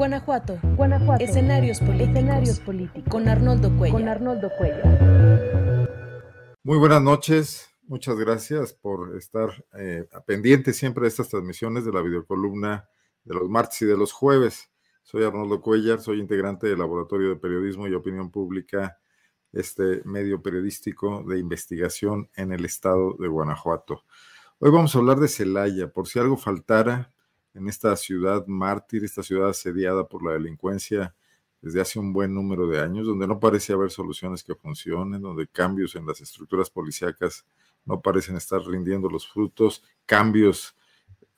Guanajuato. Guanajuato. Escenarios políticos. Escenarios políticos. Con Arnoldo Cuellar. Con Arnoldo Cuellar. Muy buenas noches. Muchas gracias por estar eh, pendiente siempre de estas transmisiones de la videocolumna de los martes y de los jueves. Soy Arnoldo Cuellar, soy integrante del Laboratorio de Periodismo y Opinión Pública, este medio periodístico de investigación en el estado de Guanajuato. Hoy vamos a hablar de Celaya, por si algo faltara en esta ciudad mártir, esta ciudad asediada por la delincuencia desde hace un buen número de años, donde no parece haber soluciones que funcionen, donde cambios en las estructuras policíacas no parecen estar rindiendo los frutos, cambios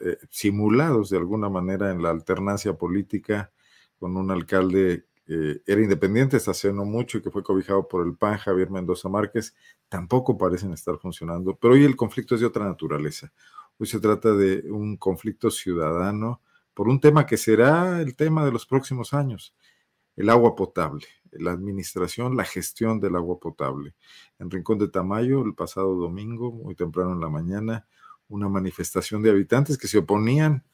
eh, simulados de alguna manera en la alternancia política con un alcalde era independiente hasta hace no mucho y que fue cobijado por el PAN, Javier Mendoza Márquez, tampoco parecen estar funcionando. Pero hoy el conflicto es de otra naturaleza. Hoy se trata de un conflicto ciudadano por un tema que será el tema de los próximos años, el agua potable, la administración, la gestión del agua potable. En Rincón de Tamayo, el pasado domingo, muy temprano en la mañana, una manifestación de habitantes que se oponían,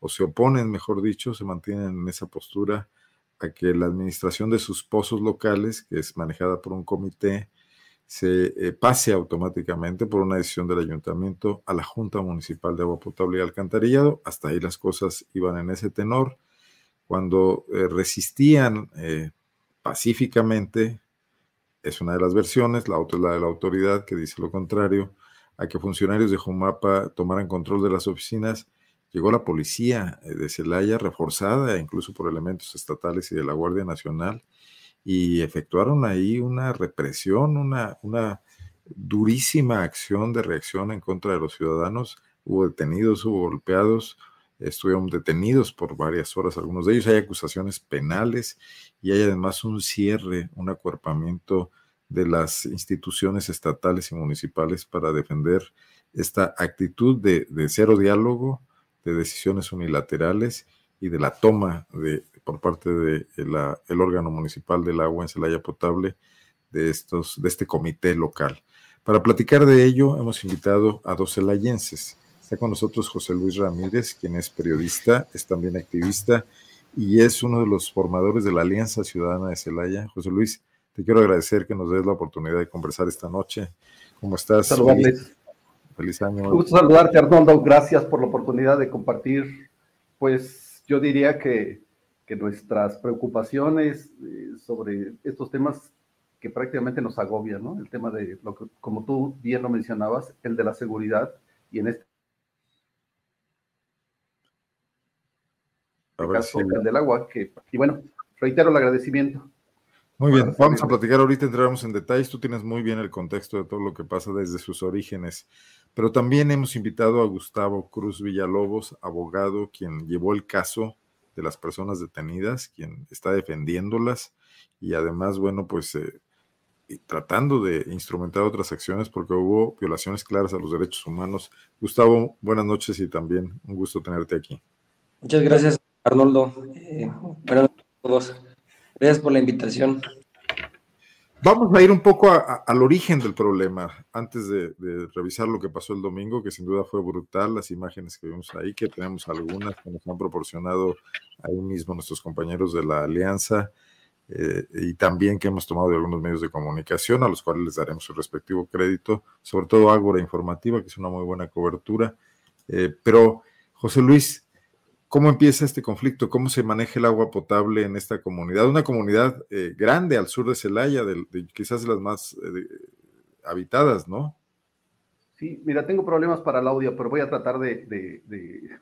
o se oponen, mejor dicho, se mantienen en esa postura a que la administración de sus pozos locales, que es manejada por un comité, se eh, pase automáticamente por una decisión del ayuntamiento a la Junta Municipal de Agua Potable y Alcantarillado. Hasta ahí las cosas iban en ese tenor. Cuando eh, resistían eh, pacíficamente, es una de las versiones, la otra es la de la autoridad que dice lo contrario, a que funcionarios de Jumapa tomaran control de las oficinas, llegó la policía de Celaya reforzada incluso por elementos estatales y de la Guardia Nacional y efectuaron ahí una represión, una, una durísima acción de reacción en contra de los ciudadanos. Hubo detenidos, hubo golpeados, estuvieron detenidos por varias horas algunos de ellos. Hay acusaciones penales y hay además un cierre, un acuerpamiento de las instituciones estatales y municipales para defender esta actitud de, de cero diálogo, de decisiones unilaterales y de la toma de, por parte del de el órgano municipal del agua en Celaya Potable de, estos, de este comité local. Para platicar de ello, hemos invitado a dos celayenses. Está con nosotros José Luis Ramírez, quien es periodista, es también activista y es uno de los formadores de la Alianza Ciudadana de Celaya. José Luis, te quiero agradecer que nos des la oportunidad de conversar esta noche. ¿Cómo estás? Saludarles. Feliz año. Un gusto saludarte, Arnoldo. Gracias por la oportunidad de compartir, pues yo diría que, nuestras preocupaciones eh, sobre estos temas que prácticamente nos agobian, ¿no? El tema de, lo que, como tú bien lo mencionabas, el de la seguridad y en este caso el del agua, que, y bueno, reitero el agradecimiento. Muy bien, vamos a platicar ahorita, entraremos en detalles. Tú tienes muy bien el contexto de todo lo que pasa desde sus orígenes. Pero también hemos invitado a Gustavo Cruz Villalobos, abogado, quien llevó el caso de las personas detenidas, quien está defendiéndolas y además, bueno, pues eh, tratando de instrumentar otras acciones porque hubo violaciones claras a los derechos humanos. Gustavo, buenas noches y también un gusto tenerte aquí. Muchas gracias, Arnoldo. Eh, buenas noches a todos. Gracias por la invitación. Vamos a ir un poco al origen del problema, antes de, revisar lo que pasó el domingo, que sin duda fue brutal, las imágenes que vimos ahí, que tenemos algunas que nos han proporcionado ahí mismo nuestros compañeros de la Alianza, eh, y también que hemos tomado de algunos medios de comunicación, a los cuales les daremos su respectivo crédito, sobre todo Ágora Informativa, que es una muy buena cobertura. Eh, pero, José Luis, ¿Cómo empieza este conflicto? ¿Cómo se maneja el agua potable en esta comunidad? Una comunidad eh, grande al sur de Celaya, de, quizás de las más eh, habitadas, ¿no? Sí, mira, tengo problemas para el audio, pero voy a tratar de,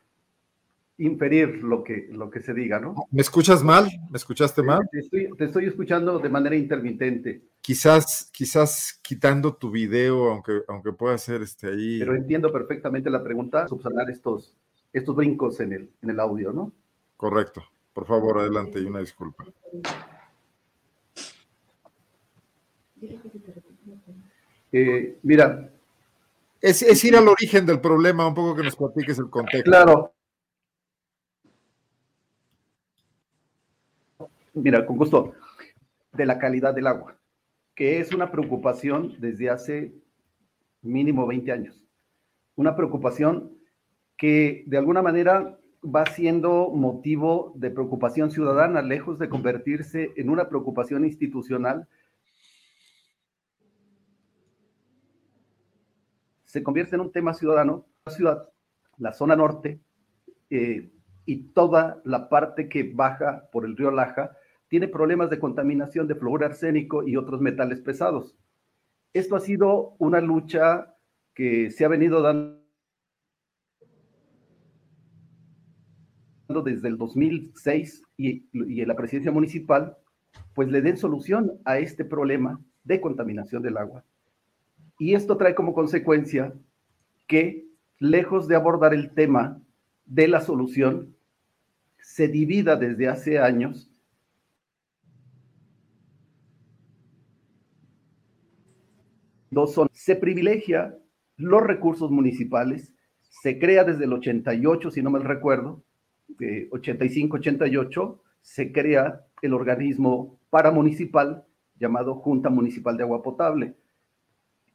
inferir lo que, lo que se diga, ¿no? ¿Me escuchas mal? ¿Me escuchaste mal? Te estoy, te estoy escuchando de manera intermitente. Quizás, quizás quitando tu video, aunque, aunque pueda ser este ahí. Pero entiendo perfectamente la pregunta, subsanar estos, estos brincos en el, en el audio, ¿no? Correcto. Por favor, adelante y una disculpa. Eh, mira. Es, es, ir al origen del problema, un poco que nos platiques el contexto. Claro. Mira, con gusto. De la calidad del agua, que es una preocupación desde hace mínimo 20 años. Una preocupación que de alguna manera va siendo motivo de preocupación ciudadana, lejos de convertirse en una preocupación institucional. Se convierte en un tema ciudadano. La ciudad, la zona norte eh, y toda la parte que baja por el río Laja tiene problemas de contaminación de flúor arsénico y otros metales pesados. Esto ha sido una lucha que se ha venido dando desde el 2006 y, y en la presidencia municipal, pues le den solución a este problema de contaminación del agua. Y esto trae como consecuencia que, lejos de abordar el tema de la solución, se divida desde hace años se privilegia los recursos municipales, se crea desde el 88, si no me recuerdo, 85-88 se crea el organismo paramunicipal llamado Junta Municipal de Agua Potable.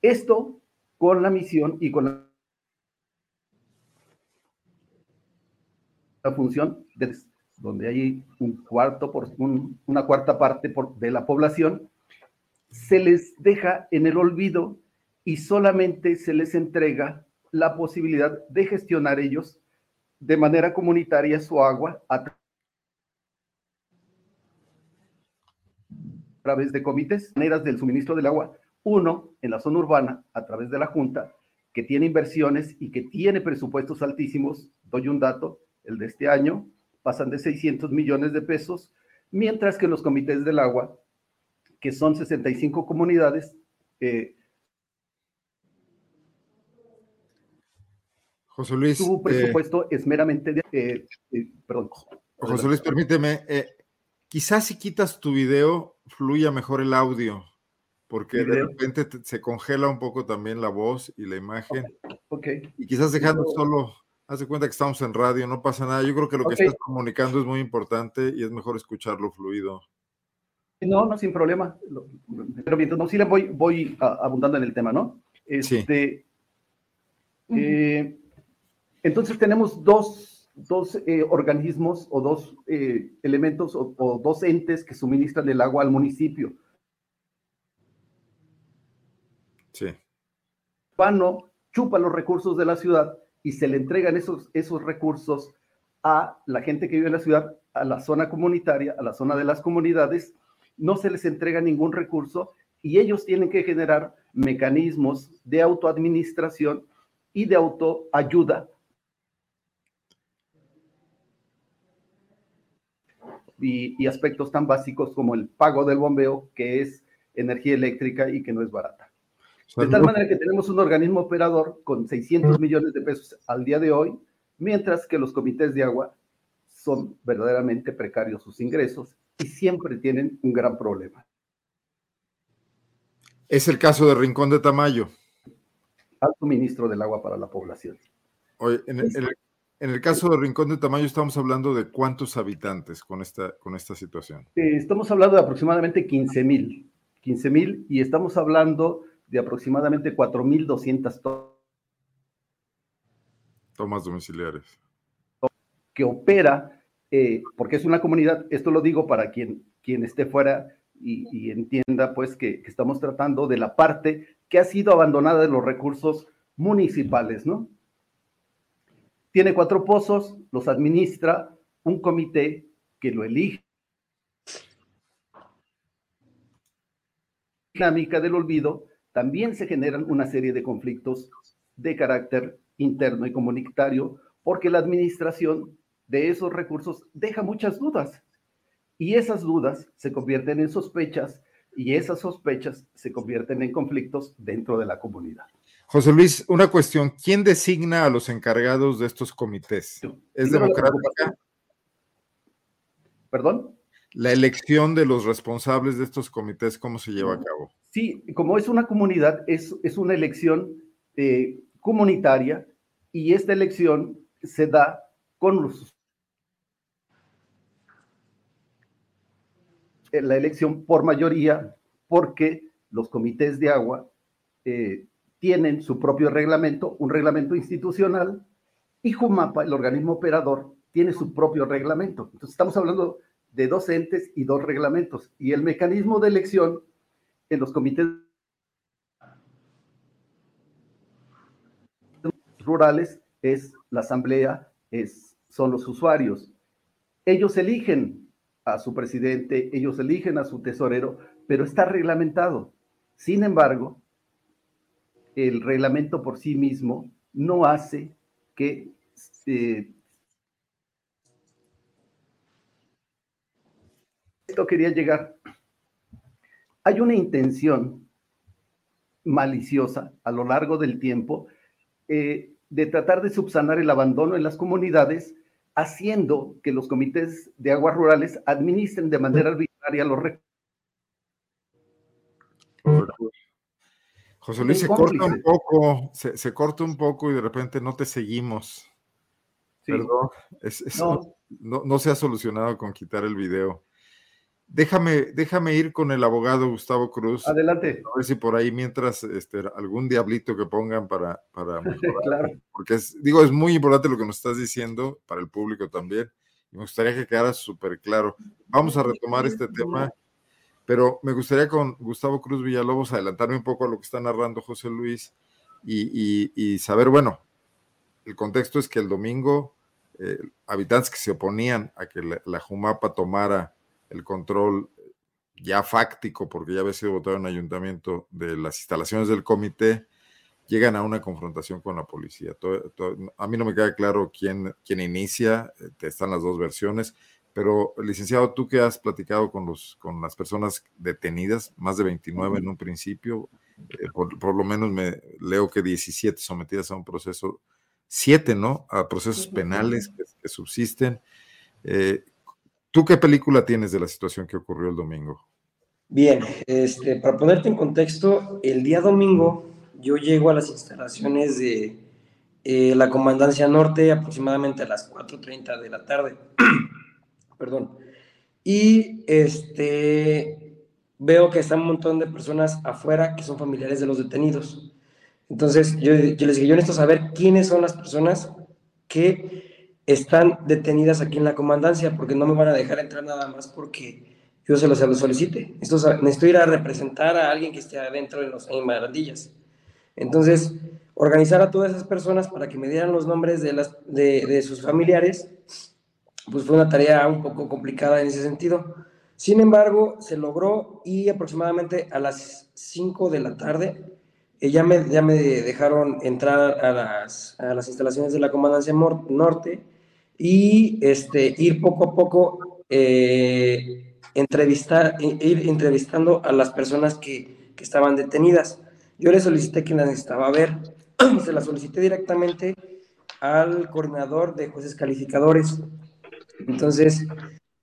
Esto con la misión y con la función de, donde hay un cuarto por una cuarta parte de la población se les deja en el olvido y solamente se les entrega la posibilidad de gestionar ellos de manera comunitaria su agua a través de comités, maneras del suministro del agua. Uno, en la zona urbana, a través de la Junta, que tiene inversiones y que tiene presupuestos altísimos. Doy un dato, el de este año pasan de 600 millones de pesos, mientras que los comités del agua, que son 65 comunidades, eh, José Luis. Su presupuesto es meramente de. Eh, eh, perdón. José Luis, permíteme. Eh, quizás si quitas tu video, fluya mejor el audio, porque de repente se congela un poco también la voz y la imagen. Ok. Y quizás dejando solo. Haz de cuenta que estamos en radio, no pasa nada. Yo creo que lo que estás comunicando es muy importante y es mejor escucharlo fluido. No, no, sin problema. Pero mientras no, sí le voy, voy abundando en el tema, ¿no? Este, sí. Entonces tenemos dos, eh, organismos o dos eh, elementos o, dos entes que suministran el agua al municipio. Sí. Pano chupa los recursos de la ciudad y se le entregan esos, esos recursos a la gente que vive en la ciudad, a la zona comunitaria, a la zona de las comunidades, no se les entrega ningún recurso y ellos tienen que generar mecanismos de autoadministración y de autoayuda y, aspectos tan básicos como el pago del bombeo, que es energía eléctrica y que no es barata. De tal manera que tenemos un organismo operador con 600 millones de pesos al día de hoy, mientras que los comités de agua son verdaderamente precarios sus ingresos y siempre tienen un gran problema. Es el caso de Rincón de Tamayo. Al suministro del agua para la población. En el, en el caso de Rincón de Tamayo estamos hablando de cuántos habitantes con esta, con esta situación. Eh, estamos hablando de aproximadamente 15 mil, 15 mil y estamos hablando de aproximadamente 4.200 tomas domiciliares. Que opera, eh, porque es una comunidad, esto lo digo para quien, quien esté fuera y, entienda pues que, que estamos tratando de la parte que ha sido abandonada de los recursos municipales, ¿no? Tiene cuatro pozos, los administra un comité que lo elige. dinámica del olvido, también se generan una serie de conflictos de carácter interno y comunitario, porque la administración de esos recursos deja muchas dudas. Y esas dudas se convierten en sospechas y esas sospechas se convierten en conflictos dentro de la comunidad. José Luis, una cuestión. ¿Quién designa a los encargados de estos comités? ¿Es democrática? ¿Perdón? La elección de los responsables de estos comités, ¿cómo se lleva a cabo? Sí, como es una comunidad, es, es una elección eh, comunitaria y esta elección se da con los, la elección por mayoría porque los comités de agua eh, tienen su propio reglamento, un reglamento institucional, y Jumapa, el organismo operador, tiene su propio reglamento. Entonces estamos hablando de dos entes y dos reglamentos. Y el mecanismo de elección en los comités rurales es la asamblea, es, son los usuarios. Ellos eligen a su presidente, ellos eligen a su tesorero, pero está reglamentado. Sin embargo, el reglamento por sí mismo no hace que eh, esto quería llegar. Hay una intención maliciosa a lo largo del tiempo eh, de tratar de subsanar el abandono en las comunidades, haciendo que los comités de aguas rurales administren de manera arbitraria los recursos. José Luis, se corta un poco, se, corta un poco y de repente no te seguimos. Perdón, no. no. se ha solucionado con quitar el video. Déjame, déjame ir con el abogado Gustavo Cruz. Adelante. A ver si por ahí, mientras este, algún diablito que pongan para, para claro. Porque es, digo, es muy importante lo que nos estás diciendo para el público también. Y me gustaría que quedara súper claro. Vamos a retomar este tema, pero me gustaría con Gustavo Cruz Villalobos adelantarme un poco a lo que está narrando José Luis y, saber, bueno, el contexto es que el domingo eh, habitantes que se oponían a que la Jumapa tomara el control ya fáctico, porque ya había sido votado en ayuntamiento, de las instalaciones del comité, llegan a una confrontación con la policía. a mí no me queda claro quién, quién inicia, eh, están las dos versiones, pero licenciado, tú que has platicado con, los, con las personas detenidas, más de 29 en un principio, eh, por, lo menos me leo que 17 sometidas a un proceso, 7, ¿no? A procesos penales que, subsisten. Eh, ¿Tú qué película tienes de la situación que ocurrió el domingo? Bien, este, para ponerte en contexto, el día domingo yo llego a las instalaciones de eh, la Comandancia Norte aproximadamente a las 4.30 de la tarde. Perdón. Y este, veo que están un montón de personas afuera que son familiares de los detenidos. Entonces yo, les dije, yo necesito saber quiénes son las personas que están detenidas aquí en la comandancia porque no me van a dejar entrar nada más porque yo se los, solicite. Esto, necesito ir a representar a alguien que esté adentro en, los, en Entonces, organizar a todas esas personas para que me dieran los nombres de, las, de, de sus familiares, pues fue una tarea un poco complicada en ese sentido. Sin embargo, se logró y aproximadamente a las 5 de la tarde eh, ya, me, ya me dejaron entrar a las, a las instalaciones de la Comandancia Norte y este, ir poco a poco eh, ir entrevistando a las personas que, que, estaban detenidas. Yo le solicité que las necesitaba ver, se las solicité directamente al coordinador de jueces calificadores. Entonces,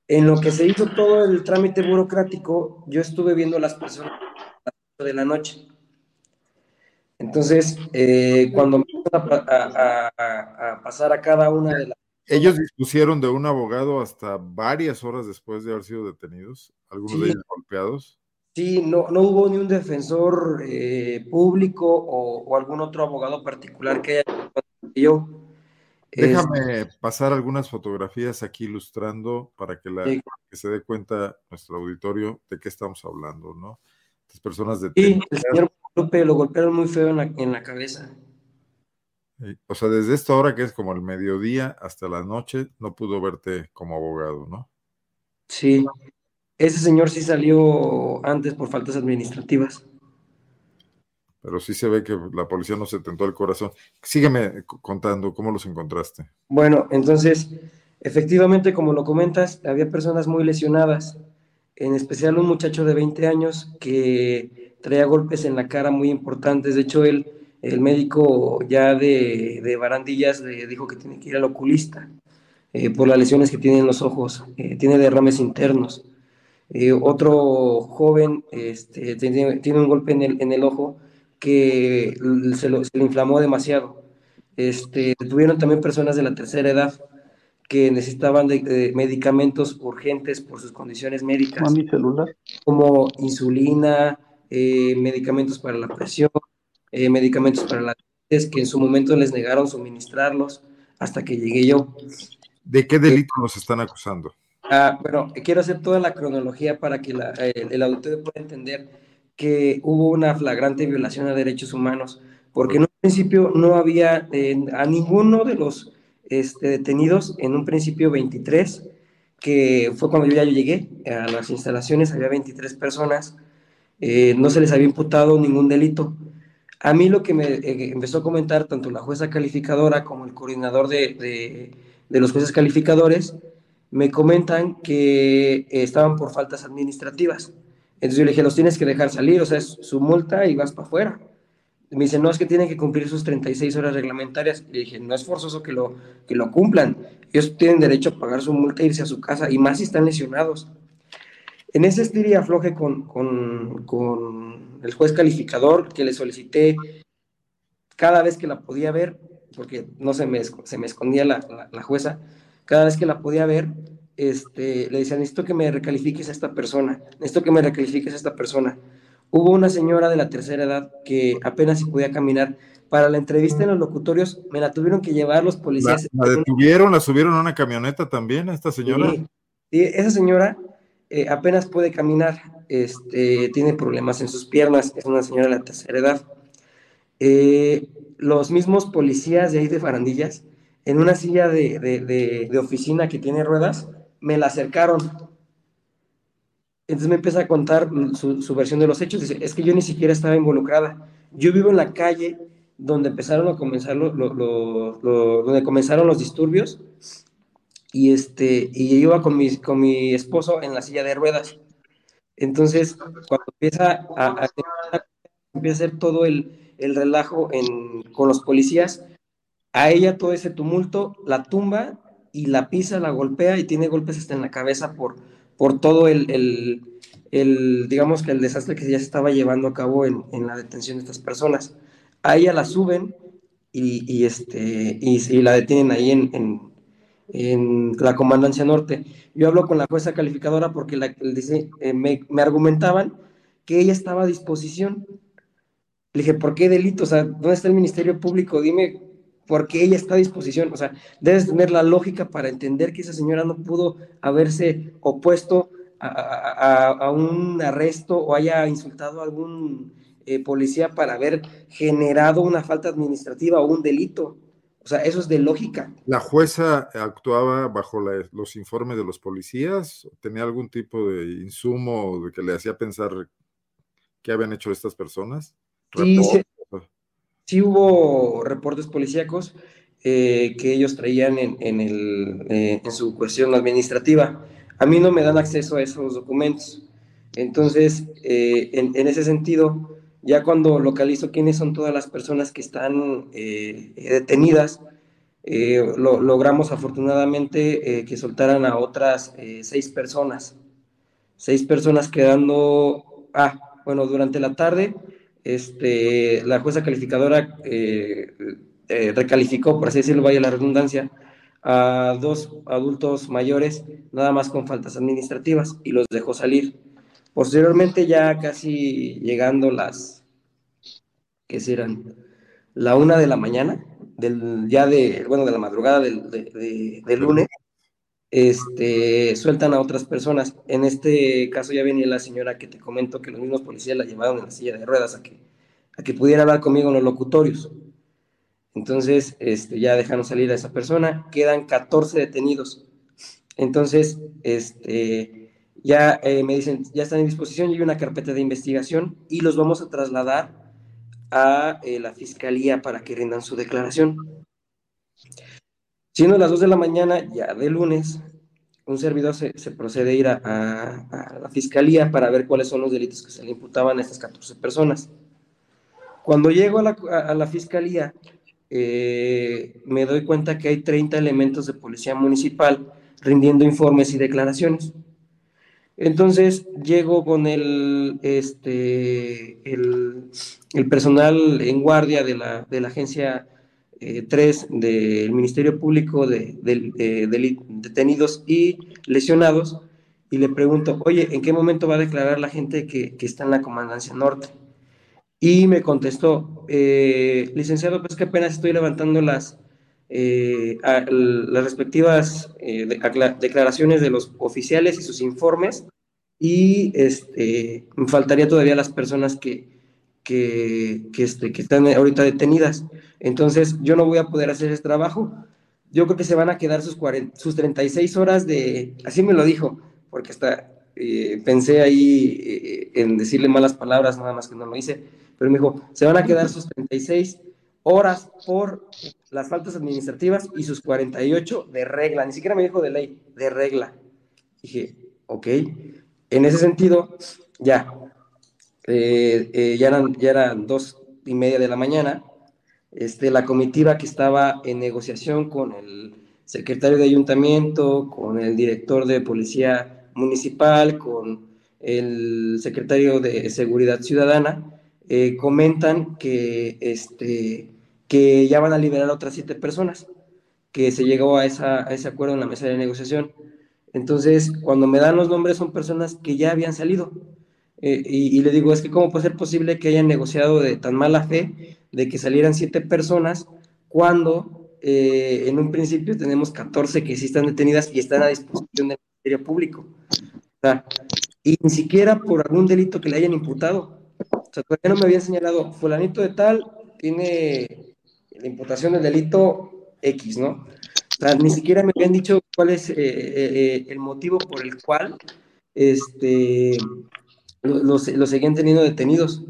en lo que se hizo todo el trámite burocrático, yo estuve viendo a las personas de la noche. Entonces, eh, cuando me a, a, a, pasar a cada una de las ellos dispusieron de un abogado hasta varias horas después de haber sido detenidos, algunos de ellos golpeados. Sí, no, no hubo ni un defensor eh, público o, algún otro abogado particular que haya yo. Déjame pasar algunas fotografías aquí ilustrando para que, la, que se dé cuenta nuestro auditorio de qué estamos hablando, ¿no? Las personas detenidas. Sí, el señor Lupe lo golpearon muy feo en la, en la cabeza. O sea, desde esta hora que es como el mediodía hasta la noche, no pudo verte como abogado, ¿no? Sí, ese señor sí salió antes por faltas administrativas. Pero sí se ve que la policía no se tentó el corazón. Sígueme contando, ¿cómo los encontraste? Bueno, entonces, efectivamente, como lo comentas, había personas muy lesionadas, en especial un muchacho de 20 años que traía golpes en la cara muy importantes. De hecho, él el médico ya de, de Barandillas le dijo que tiene que ir al oculista eh, por las lesiones que tiene en los ojos, eh, tiene derrames internos. Eh, otro joven este, tiene, tiene, un golpe en el, en el ojo que se, lo, se, le inflamó demasiado. Este, tuvieron también personas de la tercera edad que necesitaban de, medicamentos urgentes por sus condiciones médicas. mi celular? Como insulina, medicamentos para la presión, eh, medicamentos para la diabetes que en su momento les negaron suministrarlos hasta que llegué yo. ¿De qué delito nos están acusando? Ah, bueno, quiero hacer toda la cronología para que el, auditorio pueda entender que hubo una flagrante violación a derechos humanos, porque en un principio no había a ninguno de los este, detenidos, en un principio 23, que fue cuando yo ya llegué a las instalaciones, había 23 personas, eh, no se les había imputado ningún delito. A mí lo que me eh, empezó a comentar tanto la jueza calificadora como el coordinador de, de los jueces calificadores, me comentan que estaban por faltas administrativas. Entonces yo le dije, los tienes que dejar salir, o sea, es su multa y vas para afuera. Me dice, no, es que tienen que cumplir sus 36 horas reglamentarias. Le dije, no es forzoso que lo, que lo cumplan. Ellos tienen derecho a pagar su multa e irse a su casa, y más si están lesionados. En ese estir y afloje con, con, con el juez calificador, que le solicité cada vez que la podía ver, porque no se me, se me escondía la, la jueza, cada vez que la podía ver, este, le decía, necesito que me recalifiques a esta persona, necesito que me recalifiques a esta persona. Hubo una señora de la tercera edad que apenas si podía caminar. Para la entrevista en los locutorios me la tuvieron que llevar los policías. ¿La, detuvieron? ¿La subieron a una camioneta también a esta señora? Sí, esa señora eh, apenas puede caminar, este, tiene problemas en sus piernas, es una señora de la tercera edad. Eh, los mismos policías de ahí de Farandillas en una silla de, oficina que tiene ruedas, me la acercaron. Entonces me empieza a contar su, versión de los hechos. Dice, es que yo ni siquiera estaba involucrada. Yo vivo en la calle donde empezaron a comenzar donde comenzaron los disturbios y este y yo iba con mi, con mi esposo en la silla de ruedas. Entonces, cuando empieza a, empieza a hacer todo el, el relajo con los policías, a ella todo ese tumulto la tumba y la pisa, la golpea y tiene golpes hasta en la cabeza por, por todo el, el, digamos que el desastre que ya se estaba llevando a cabo en, la detención de estas personas. A ella la suben y, este, y, la detienen ahí en, en, la Comandancia Norte. Yo hablo con la jueza calificadora porque la, dice, eh, me, me argumentaban que ella estaba a disposición. Le dije, ¿por qué delito? O sea, ¿dónde está el Ministerio Público? Dime porque ella está a disposición. O sea, debes tener la lógica para entender que esa señora no pudo haberse opuesto a, un arresto o haya insultado a algún eh, policía para haber generado una falta administrativa o un delito. O sea, eso es de lógica. ¿La jueza actuaba bajo los informes de los policías? ¿Tenía algún tipo de insumo que le hacía pensar qué habían hecho estas personas? Sí, sí hubo reportes policíacos eh, que ellos traían en, el, eh, en su cuestión administrativa. A mí no me dan acceso a esos documentos. Entonces, eh, en, ese sentido, ya cuando localizo quiénes son todas las personas que están detenidas, lo, logramos afortunadamente que soltaran a otras seis personas. Seis personas quedando, ah, bueno, durante la tarde este, la jueza calificadora eh, eh, recalificó, por así decirlo, vaya la redundancia, a dos adultos mayores, nada más con faltas administrativas, y los dejó salir. Posteriormente, ya casi llegando las, ¿qué serán? La una de la mañana, del, ya de, bueno, de la madrugada del, de, lunes, este, sueltan a otras personas. En este caso ya venía la señora que te comento que los mismos policías la llevaron en la silla de ruedas a que, a que pudiera hablar conmigo en los locutorios. Entonces, este, ya dejaron salir a esa persona, quedan 14 detenidos. Entonces, este, ya eh, me dicen, ya están en disposición, y hay una carpeta de investigación y los vamos a trasladar a eh, la fiscalía para que rindan su declaración. Siendo las 2 de la mañana, ya de lunes, un servidor se, procede a ir a, la fiscalía para ver cuáles son los delitos que se le imputaban a estas 14 personas. Cuando llego a la, fiscalía, eh, me doy cuenta que hay 30 elementos de policía municipal rindiendo informes y declaraciones. Entonces llego con el, este, el, personal en guardia de la, de la agencia eh, tres del Ministerio Público de, detenidos y lesionados y le pregunto, oye, ¿en qué momento va a declarar la gente que, está en la Comandancia Norte? Y me contestó, eh, licenciado, pues que apenas estoy levantando las, eh, las respectivas declaraciones de los oficiales y sus informes y este, faltaría todavía las personas que, que, que, este, que están ahorita detenidas. Entonces, yo no voy a poder hacer ese trabajo. Yo creo que se van a quedar sus, 40, sus 36 horas de, así me lo dijo, porque hasta eh, pensé ahí eh, en decirle malas palabras, nada más que no lo hice, pero me dijo, se van a quedar sus 36 horas por las faltas administrativas y sus 48 de regla, ni siquiera me dijo de ley, de regla. Dije, ok, en ese sentido, ya, eh, eh, ya, eran, ya eran dos y media de la mañana, este, la comitiva que estaba en negociación con el secretario de ayuntamiento, con el director de policía municipal, con el secretario de seguridad ciudadana, eh, comentan que, este, que ya van a liberar a otras siete personas, que se llegó a, esa, a ese acuerdo en la mesa de negociación. Entonces, cuando me dan los nombres son personas que ya habían salido. Eh, y, le digo, es que cómo puede ser posible que hayan negociado de tan mala fe de que salieran siete personas cuando eh, en un principio tenemos 14 que sí están detenidas y están a disposición del Ministerio Público. O sea, y ni siquiera por algún delito que le hayan imputado. O sea, todavía no me habían señalado, fulanito de tal tiene la imputación del delito X, ¿no? ni siquiera me habían dicho cuál es eh, el motivo por el cual este, los, seguían teniendo detenidos.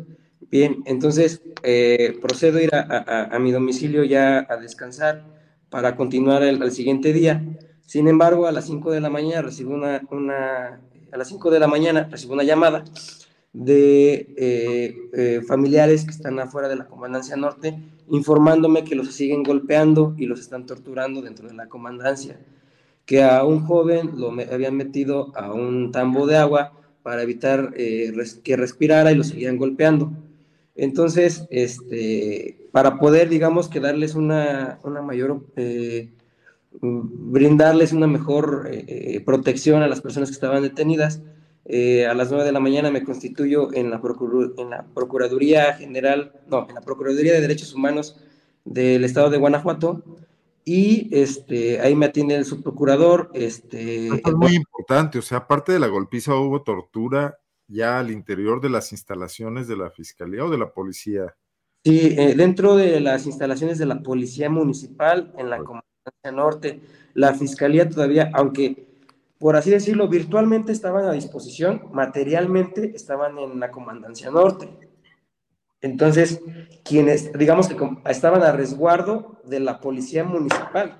Bien, entonces eh, procedo a ir a, mi domicilio ya a descansar para continuar el, al siguiente día. Sin embargo, a las 5 de la mañana recibo una, una, a las 5 de la mañana recibo una llamada de eh, eh, familiares que están afuera de la comandancia norte, informándome que los siguen golpeando y los están torturando dentro de la comandancia, que a un joven lo habían metido a un tambo de agua para evitar eh, que respirara y lo seguían golpeando. Entonces, este, para poder, digamos, que darles una, una mayor, brindarles una mejor protección a las personas que estaban detenidas, eh, a las 9 de la mañana me constituyo en la, en la Procuraduría General, no, en la Procuraduría de Derechos Humanos del Estado de Guanajuato y este, ahí me atiende el subprocurador. Este, es muy importante, o sea, aparte de la golpiza hubo tortura ya al interior de las instalaciones de la Fiscalía o de la Policía. Sí, eh, dentro de las instalaciones de la Policía Municipal en la Comandancia Norte, la Fiscalía todavía, aunque por así decirlo, virtualmente estaban a disposición, materialmente estaban en la Comandancia Norte. Entonces, quienes, digamos que estaban a resguardo de la Policía Municipal,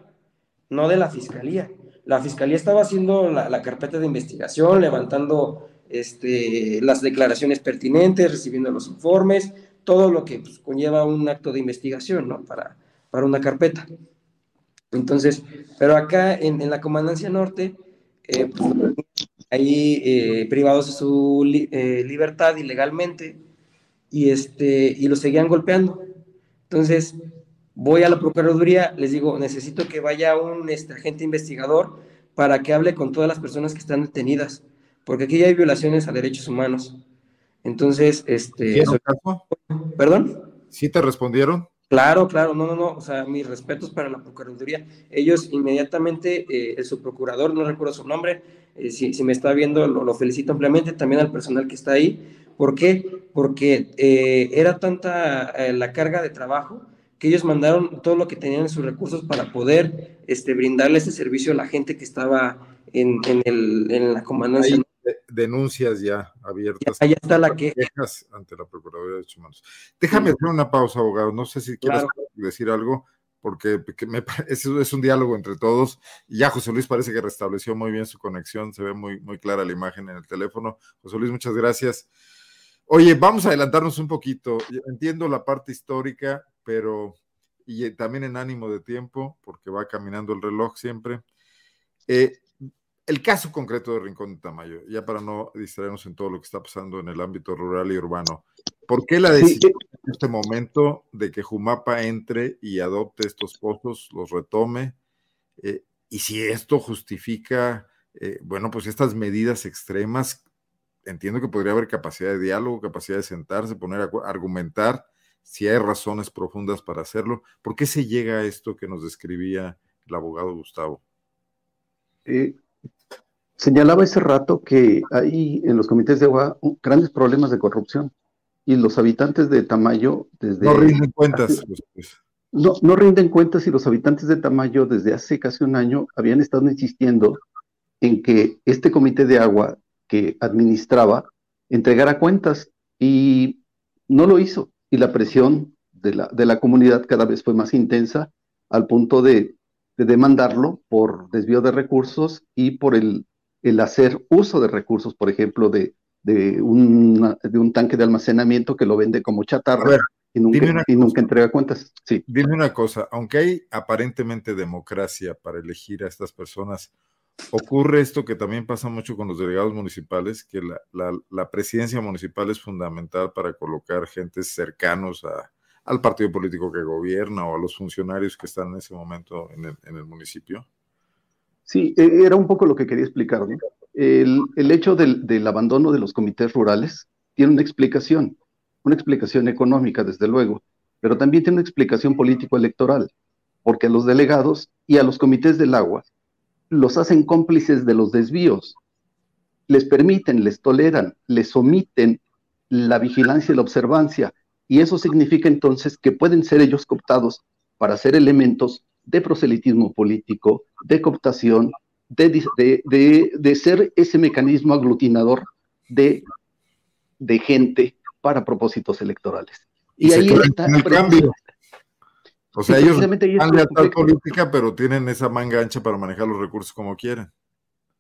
no de la Fiscalía. La Fiscalía estaba haciendo la, carpeta de investigación, levantando este, las declaraciones pertinentes, recibiendo los informes, todo lo que pues, conlleva un acto de investigación, ¿no? Para, para una carpeta. Entonces, pero acá en, en la Comandancia Norte, eh, pues, ahí eh, privados de su eh, libertad ilegalmente y, este, y los seguían golpeando. Entonces, voy a la Procuraduría, les digo, necesito que vaya un este, agente investigador para que hable con todas las personas que están detenidas, porque aquí ya hay violaciones a derechos humanos. Entonces, este... ¿Perdón? ¿Sí te respondieron? Claro, claro, no, no, no, o sea, mis respetos para la Procuraduría. Ellos inmediatamente, eh, su procurador, no recuerdo su nombre, eh, si, me está viendo, lo, felicito ampliamente, también al personal que está ahí. ¿Por qué? Porque eh, era tanta la carga de trabajo que ellos mandaron todo lo que tenían en sus recursos para poder este, brindarle ese servicio a la gente que estaba en, en, la comandancia denuncias ya abiertas. Ahí está la que. Quejas ante la Procuraduría de Derechos Humanos. Déjame hacer una pausa, abogado. No sé si quieres decir algo, porque me, es, es, un diálogo entre todos. Y ya José Luis parece que restableció muy bien su conexión. Se ve muy, muy clara la imagen en el teléfono. José Luis, muchas gracias. Oye, vamos a adelantarnos un poquito. Entiendo la parte histórica, pero y también en ánimo de tiempo, porque va caminando el reloj siempre. Eh, el caso concreto de Rincón de Tamayo, ya para no distraernos en todo lo que está pasando en el ámbito rural y urbano, ¿por qué la decisión en este momento de que Jumapa entre y adopte estos pozos, los retome? Eh, y si esto justifica, eh, bueno, pues estas medidas extremas, entiendo que podría haber capacidad de diálogo, capacidad de sentarse, poner a argumentar si hay razones profundas para hacerlo. ¿Por qué se llega a esto que nos describía el abogado Gustavo? Eh, señalaba ese rato que hay en los comités de agua grandes problemas de corrupción y los habitantes de Tamayo desde... No rinden cuentas. no, no rinden cuentas y los habitantes de Tamayo desde hace casi un año habían estado insistiendo en que este comité de agua que administraba entregara cuentas y no lo hizo. Y la presión de la, de la comunidad cada vez fue más intensa al punto de, demandarlo por desvío de recursos y por el, el hacer uso de recursos, por ejemplo, de, de, de un tanque de almacenamiento que lo vende como chatarra y, nunca, y nunca entrega cuentas. Sí. Dime una cosa, aunque hay aparentemente democracia para elegir a estas personas, ocurre esto que también pasa mucho con los delegados municipales, que la, presidencia municipal es fundamental para colocar gentes cercanos al partido político que gobierna o a los funcionarios que están en ese momento en el, municipio. Sí, e, era un poco lo que quería explicar. El, hecho del, del, abandono de los comités rurales tiene una explicación, una explicación económica, desde luego, pero también tiene una explicación político-electoral, porque a los delegados y a los comités del agua los hacen cómplices de los desvíos, les permiten, les toleran, les omiten la vigilancia y la observancia, y eso significa entonces que pueden ser ellos cooptados para ser elementos de proselitismo político, de cooptación, de, de, ser ese mecanismo aglutinador de, de gente para propósitos electorales. Y, ahí está el cambio. O sea, ellos han lealtad política, pero tienen esa manga ancha para manejar los recursos como quieren.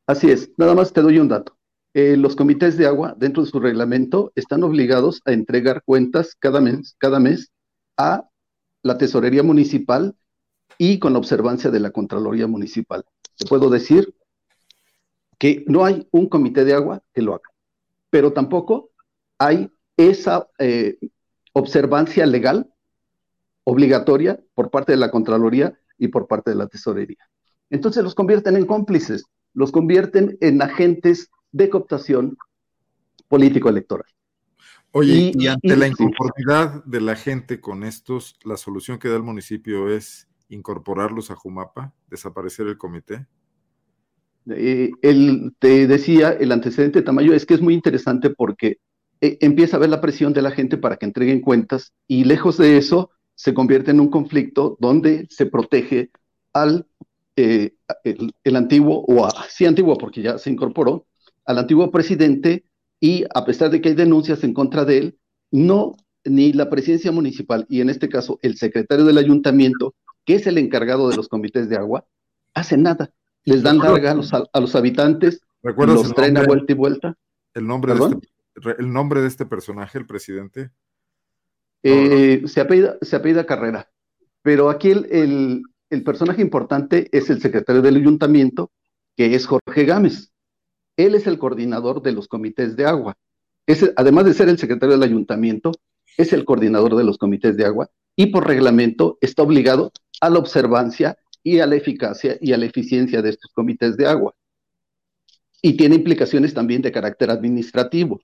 Así es. Nada más te doy un dato. Eh, los comités de agua, dentro de su reglamento, están obligados a entregar cuentas cada mes, cada mes a la tesorería municipal y con la observancia de la Contraloría Municipal. Te puedo decir que no hay un comité de agua que lo haga, pero tampoco hay esa eh, observancia legal obligatoria por parte de la Contraloría y por parte de la Tesorería. Entonces los convierten en cómplices, los convierten en agentes de cooptación político-electoral. Oye, y, ante la inconformidad de la gente con estos, la solución que da el municipio es incorporarlos a Jumapa, desaparecer el comité. Eh, te decía, el antecedente de Tamayo es que es muy interesante porque eh, empieza a ver la presión de la gente para que entreguen cuentas y lejos de eso, se convierte en un conflicto donde se protege al eh, el, antiguo, o sí antiguo porque ya se incorporó, al antiguo presidente y a pesar de que hay denuncias en contra de él, no ni la presidencia municipal y en este caso el secretario del ayuntamiento, que es el encargado de los comités de agua, hace nada. Les dan larga a los, a los habitantes, los traen a vuelta y vuelta. El nombre, de este, el nombre de este personaje, el presidente. Eh, se, apellida, se Carrera. Pero aquí el, personaje importante es el secretario del ayuntamiento, que es Jorge Gámez. Él es el coordinador de los comités de agua. Además de ser el secretario del ayuntamiento, es el coordinador de los comités de agua y por reglamento está obligado a la observancia y a la eficacia y a la eficiencia de estos comités de agua. Y tiene implicaciones también de carácter administrativo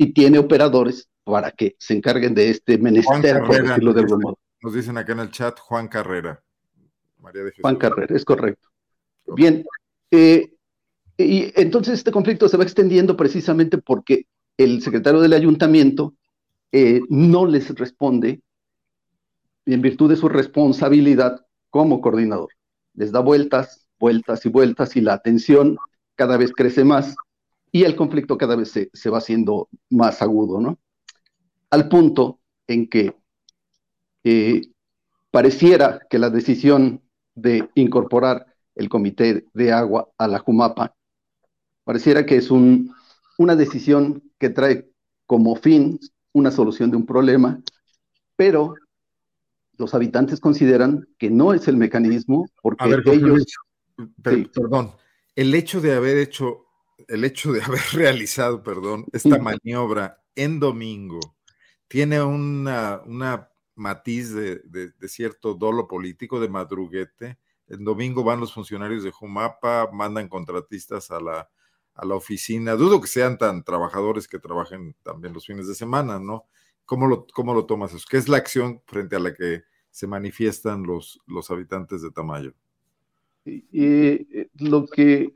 y tiene operadores para que se encarguen de este menester, por decirlo de algún modo. Nos dicen acá en el chat Juan Carrera. María de Juan Carrera, es correcto. Bien, eh, y entonces este conflicto se va extendiendo precisamente porque el secretario del ayuntamiento eh, no les responde en virtud de su responsabilidad como coordinador. Les da vueltas, vueltas y vueltas y la atención cada vez crece más y el conflicto cada vez se, se va haciendo más agudo, ¿no? al punto en que eh, pareciera que la decisión de incorporar el comité de agua a la Jumapa, pareciera que es un, una decisión que trae como fin una solución de un problema, pero los habitantes consideran que no es el mecanismo porque ellos... Perdón, el hecho de haber hecho, el hecho de haber realizado, perdón, esta maniobra en domingo, tiene una, matiz de, cierto dolo político, de madruguete. El domingo van los funcionarios de Jumapa, mandan contratistas a la, a la oficina. Dudo que sean tan trabajadores que trabajen también los fines de semana, ¿no? ¿Cómo lo, cómo lo tomas eso? ¿Qué es la acción frente a la que se manifiestan los, los habitantes de Tamayo? Y, eh, lo que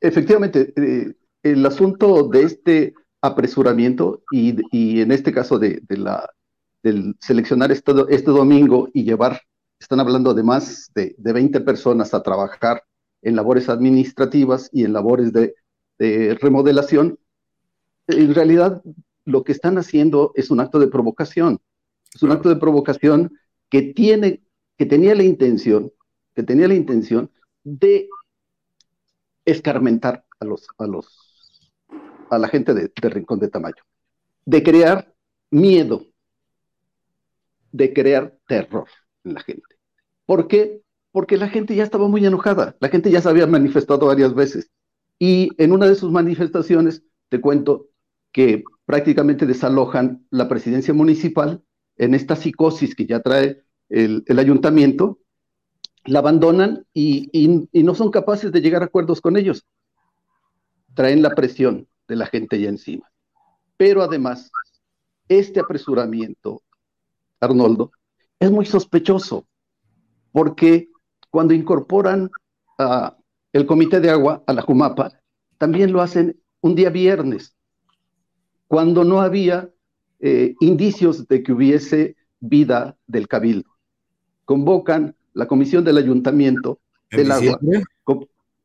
efectivamente, eh, el asunto de este apresuramiento y, en este caso de, la, del seleccionar este, este, domingo y llevar, están hablando de más de, de 20 personas a trabajar en labores administrativas y en labores de, de remodelación, en realidad lo que están haciendo es un acto de provocación. Es un acto de provocación que tiene, que tenía la intención, que tenía la intención de escarmentar a los, a los, a la gente de, Rincón de Tamayo, de crear miedo, de crear terror en la gente. ¿Por qué? Porque la gente ya estaba muy enojada, la gente ya se había manifestado varias veces. Y en una de sus manifestaciones, te cuento que prácticamente desalojan la presidencia municipal en esta psicosis que ya trae el, ayuntamiento, la abandonan y, no son capaces de llegar a acuerdos con ellos. Traen la presión de la gente ya encima. Pero además, este apresuramiento, Arnoldo, es muy sospechoso, porque cuando incorporan el comité de agua a la Jumapa, también lo hacen un día viernes, cuando no había eh, indicios de que hubiese vida del cabildo. Convocan la comisión del ayuntamiento del agua.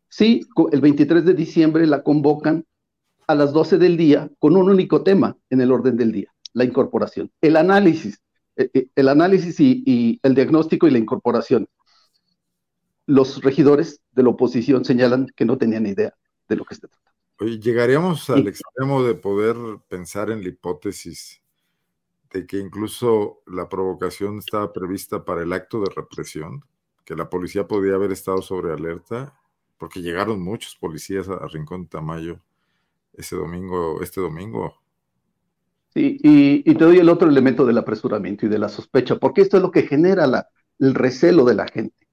Sí, el 23 de diciembre la convocan a las 12 del día con un único tema en el orden del día, la incorporación. El análisis, eh, eh, el análisis y, el diagnóstico y la incorporación. Los regidores de la oposición señalan que no tenían idea de lo que se trata. Oye, llegaríamos al extremo de poder pensar en la hipótesis de que incluso la provocación estaba prevista para el acto de represión, que la policía podía haber estado sobre alerta, porque llegaron muchos policías a, Rincón de Tamayo ese domingo, este domingo. Sí, y, te doy el otro elemento del apresuramiento y de la sospecha, porque esto es lo que genera la, el recelo de la gente.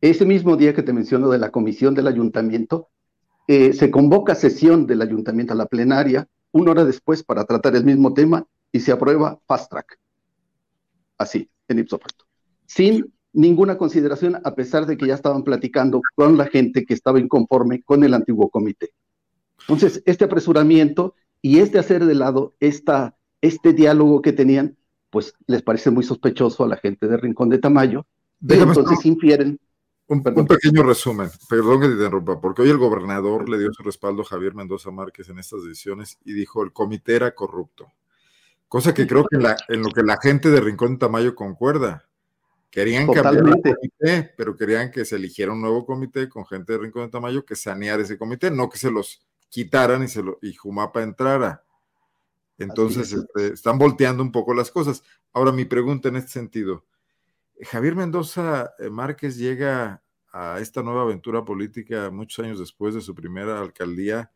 Ese mismo día que te menciono de la comisión del ayuntamiento, eh, se convoca sesión del ayuntamiento a la plenaria una hora después para tratar el mismo tema y se aprueba fast track. Así, en ipso facto. Sin ninguna consideración, a pesar de que ya estaban platicando con la gente que estaba inconforme con el antiguo comité. Entonces, este apresuramiento y este hacer de lado esta, este diálogo que tenían, pues les parece muy sospechoso a la gente de Rincón de Tamayo, entonces infieren un, pequeño resumen, perdón que te interrumpa, porque hoy el gobernador le dio su respaldo a Javier Mendoza Márquez en estas decisiones y dijo el comité era corrupto. Cosa que creo que en, lo que la gente de Rincón de Tamayo concuerda. Querían cambiar el comité, pero querían que se eligiera un nuevo comité con gente de Rincón de Tamayo que saneara ese comité, no que se los quitaran y, se lo, y Jumapa entrara. Entonces, este, están volteando un poco las cosas. Ahora, mi pregunta en este sentido, Javier Mendoza eh, Márquez llega a esta nueva aventura política muchos años después de su primera alcaldía,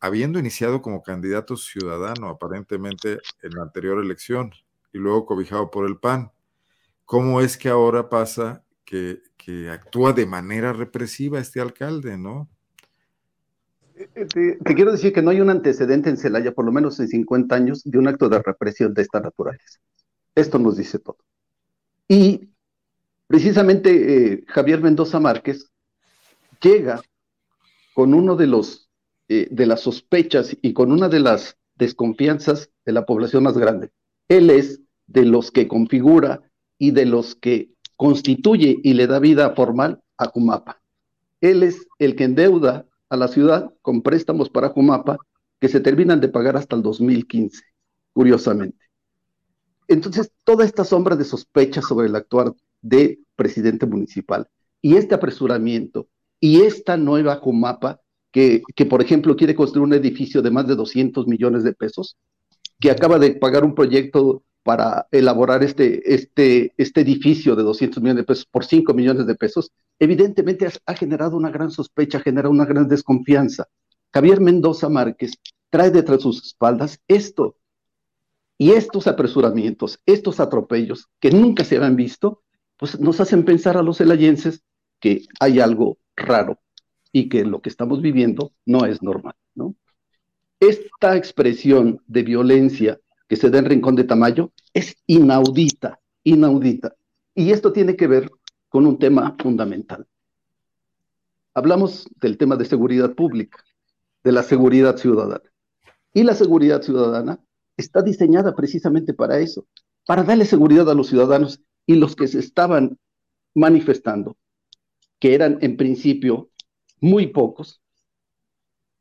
habiendo iniciado como candidato ciudadano aparentemente en la anterior elección y luego cobijado por el PAN. ¿Cómo es que ahora pasa que, actúa de manera represiva este alcalde, no? Eh, eh, te, te, quiero decir que no hay un antecedente en Celaya, por lo menos en 50 años, de un acto de represión de esta naturaleza. Esto nos dice todo. Y precisamente eh, Javier Mendoza Márquez llega con uno de los eh, de las sospechas y con una de las desconfianzas de la población más grande. Él es de los que configura y de los que constituye y le da vida formal a Jumapa. Él es el que endeuda a la ciudad con préstamos para Jumapa que se terminan de pagar hasta el 2015, curiosamente. Entonces, toda esta sombra de sospecha sobre el actuar de presidente municipal y este apresuramiento y esta nueva Jumapa, que, por ejemplo quiere construir un edificio de más de 200 millones de pesos, que acaba de pagar un proyecto para elaborar este, este, este edificio de 200 millones de pesos por 5 millones de pesos, evidentemente ha, generado una gran sospecha, genera una gran desconfianza. Javier Mendoza Márquez trae detrás de sus espaldas esto, y estos apresuramientos, estos atropellos que nunca se habían visto, pues nos hacen pensar a los celayenses que hay algo raro y que lo que estamos viviendo no es normal, ¿no? Esta expresión de violencia que se da en Rincón de Tamayo es inaudita, inaudita. Y esto tiene que ver con un tema fundamental. Hablamos del tema de seguridad pública, de la seguridad ciudadana. Y la seguridad ciudadana está diseñada precisamente para eso, para darle seguridad a los ciudadanos y los que se estaban manifestando, que eran en principio muy pocos,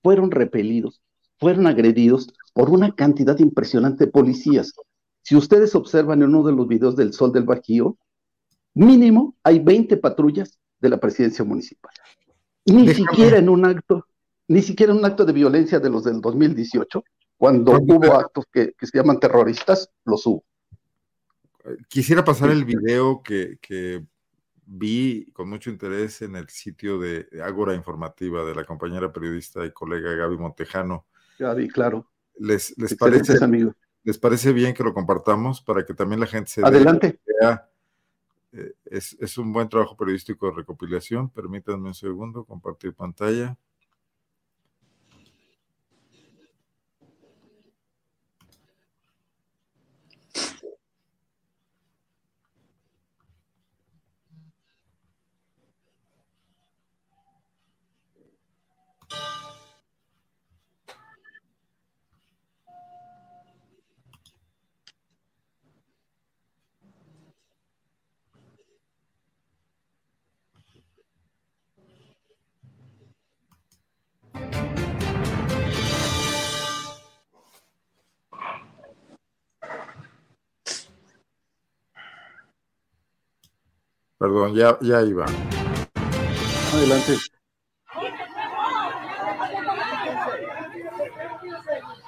fueron repelidos, fueron agredidos por una cantidad impresionante de policías. Si ustedes observan en uno de los videos del Sol del Bajío, mínimo hay 20 patrullas de la presidencia municipal. Ni siquiera en un acto, ni siquiera en un acto de violencia de los del 2018, cuando hubo actos que, que se llaman terroristas, los hubo. Quisiera pasar el video que, que, vi con mucho interés en el sitio de Ágora Informativa de la compañera periodista y colega Gaby Montejano. Gaby, claro. ¿Les, les parece, amigo. ¿Les parece bien que lo compartamos para que también la gente se Adelante. vea? Eh, es, es un buen trabajo periodístico de recopilación. Permítanme un segundo, compartir pantalla. Perdón, ya, ya iba. Adelante.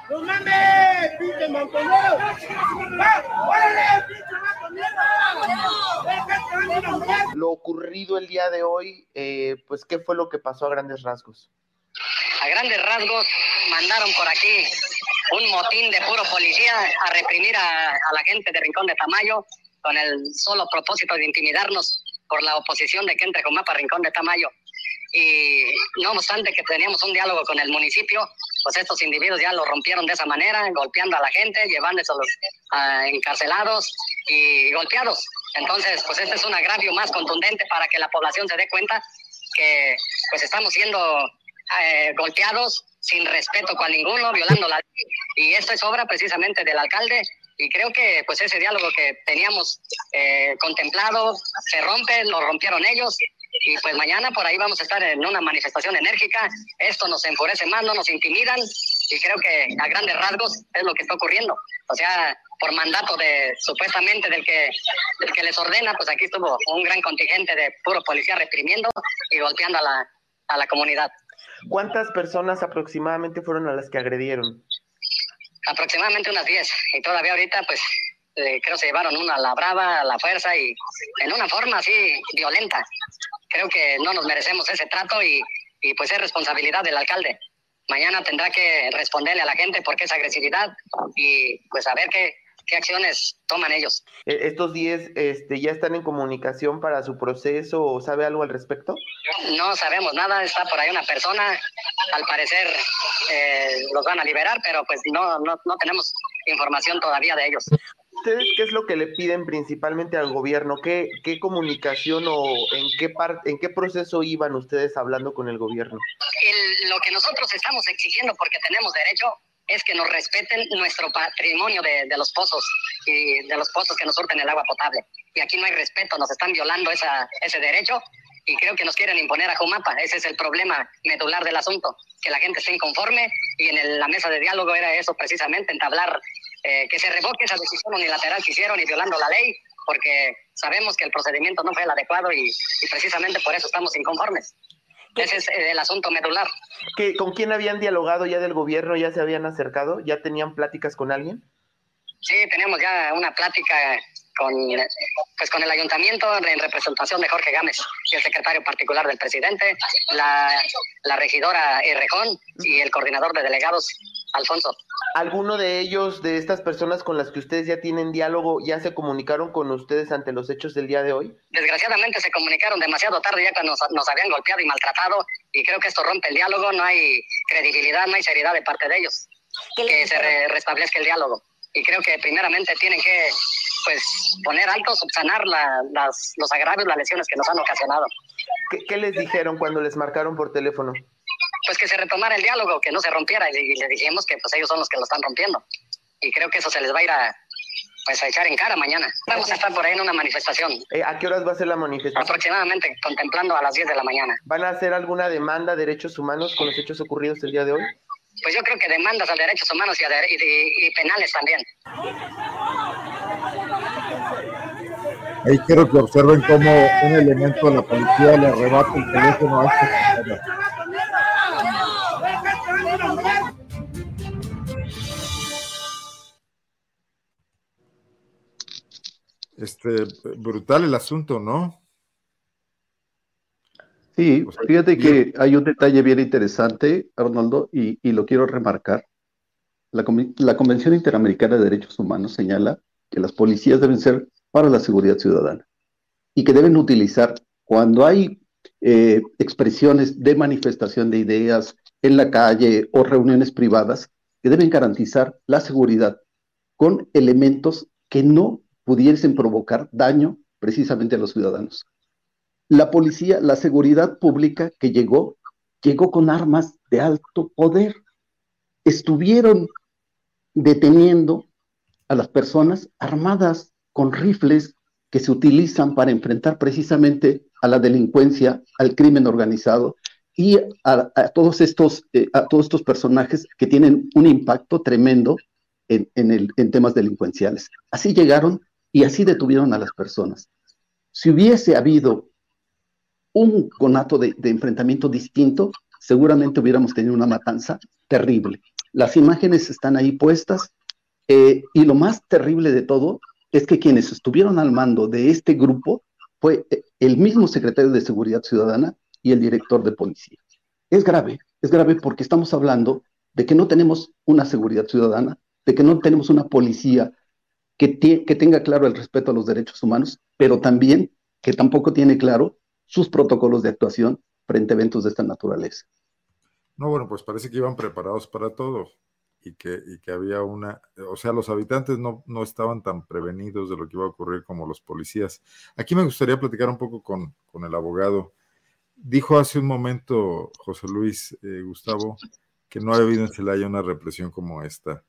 ¡No mames! ¡Pinche montonero! ¡Órale, pinche Lo ocurrido el día de hoy, eh, pues, ¿qué fue lo que pasó a grandes rasgos? A grandes rasgos, mandaron por aquí un motín de puro policía a reprimir a, a la gente de Rincón de Tamayo con el solo propósito de intimidarnos por la oposición de que entre con Mapa Rincón de Tamayo. Y no obstante que teníamos un diálogo con el municipio, pues estos individuos ya lo rompieron de esa manera, golpeando a la gente, llevándose a los encarcelados y golpeados. Entonces, pues este es un agravio más contundente para que la población se dé cuenta que pues estamos siendo eh, golpeados sin respeto con ninguno, violando la ley. Y esto es obra precisamente del alcalde y creo que pues ese diálogo que teníamos eh, contemplado se rompe, lo rompieron ellos y pues mañana por ahí vamos a estar en una manifestación enérgica, esto nos enfurece más, no nos intimidan y creo que a grandes rasgos es lo que está ocurriendo, o sea, por mandato de supuestamente del que, del que les ordena, pues aquí estuvo un gran contingente de puro policía reprimiendo y golpeando a la, a la comunidad. ¿Cuántas personas aproximadamente fueron a las que agredieron? Aproximadamente unas 10 y todavía ahorita pues eh, creo se llevaron una a la brava, a la fuerza y en una forma así violenta. Creo que no nos merecemos ese trato y, y pues es responsabilidad del alcalde. Mañana tendrá que responderle a la gente por qué esa agresividad y pues a ver qué, qué acciones toman ellos. E, ¿Estos 10 este, ya están en comunicación para su proceso o sabe algo al respecto? No sabemos nada, está por ahí una persona, al parecer eh, los van a liberar, pero pues no, no, no tenemos información todavía de ellos. ¿Ustedes qué es lo que le piden principalmente al gobierno? ¿Qué, qué comunicación o en qué, parte, en qué proceso iban ustedes hablando con el gobierno? El, lo que nosotros estamos exigiendo porque tenemos derecho es que nos respeten nuestro patrimonio de, de, los pozos y de los pozos que nos surten el agua potable. Y aquí no hay respeto, nos están violando esa, ese derecho y creo que nos quieren imponer a Jumapa. Ese es el problema medular del asunto, que la gente esté inconforme y en la mesa de diálogo era eso precisamente, entablar eh, que se revoque esa decisión unilateral que hicieron y violando la ley, porque sabemos que el procedimiento no fue el adecuado y precisamente por eso estamos inconformes. Ese es el asunto medular. ¿Qué, ¿Con quién habían dialogado ya del gobierno? ¿Ya se habían acercado? ¿Ya tenían pláticas con alguien? Sí, tenemos ya una plática con, pues con el ayuntamiento en representación de Jorge Gámez, el secretario particular del presidente, la, la regidora Errejón y el coordinador de delegados, Alfonso. ¿Alguno de ellos, de estas personas con las que ustedes ya tienen diálogo, ya se comunicaron con ustedes ante los hechos del día de hoy? Desgraciadamente se comunicaron demasiado tarde ya cuando nos, nos habían golpeado y maltratado y creo que esto rompe el diálogo, no hay credibilidad, no hay seriedad de parte de ellos. Que se re, restablezca el diálogo. y creo que primeramente tienen que pues poner alto, subsanar la, las, los agravios, las lesiones que nos han ocasionado. ¿Qué, ¿Qué, les dijeron cuando les marcaron por teléfono? Pues que se retomara el diálogo, que no se rompiera, y, y le dijimos que pues ellos son los que lo están rompiendo. Y creo que eso se les va a ir a, pues, a echar en cara mañana. Vamos a estar por ahí en una manifestación. Eh, ¿A qué horas va a ser la manifestación? Aproximadamente contemplando a las 10 de la mañana. ¿Van a hacer alguna demanda de derechos humanos con los hechos ocurridos el día de hoy? Pues yo creo que demandas a derechos humanos y, a de, y, y penales también. Ahí quiero que observen cómo un elemento de la policía le arrebata el teléfono a esta persona. Este, brutal el asunto, ¿no? Sí, fíjate que hay un detalle bien interesante, Arnoldo, y, y lo quiero remarcar. La, la, Convención Interamericana de Derechos Humanos señala que las policías deben ser para la seguridad ciudadana y que deben utilizar cuando hay eh, expresiones de manifestación de ideas en la calle o reuniones privadas, que deben garantizar la seguridad con elementos que no pudiesen provocar daño precisamente a los ciudadanos. La policía, la seguridad pública que llegó, llegó con armas de alto poder. Estuvieron deteniendo a las personas armadas con rifles que se utilizan para enfrentar precisamente a la delincuencia, al crimen organizado y a, todos, estos, eh, a todos estos personajes que tienen un impacto tremendo en, en, temas delincuenciales. Así llegaron y así detuvieron a las personas. Si hubiese habido un conato de, enfrentamiento distinto, seguramente hubiéramos tenido una matanza terrible. Las imágenes están ahí puestas eh, y lo más terrible de todo es que quienes estuvieron al mando de este grupo fue eh, el mismo secretario de Seguridad Ciudadana y el director de policía. Es grave, es grave porque estamos hablando de que no tenemos una seguridad ciudadana, de que no tenemos una policía que, que tenga claro el respeto a los derechos humanos, pero también que tampoco tiene claro sus protocolos de actuación frente a eventos de esta naturaleza. No, bueno, pues parece que iban preparados para todo y que, había una, o sea, los habitantes no, no estaban tan prevenidos de lo que iba a ocurrir como los policías. Aquí me gustaría platicar un poco con, con el abogado. Dijo hace un momento José Luis eh, Gustavo que no ha habido en Celaya una represión como esta.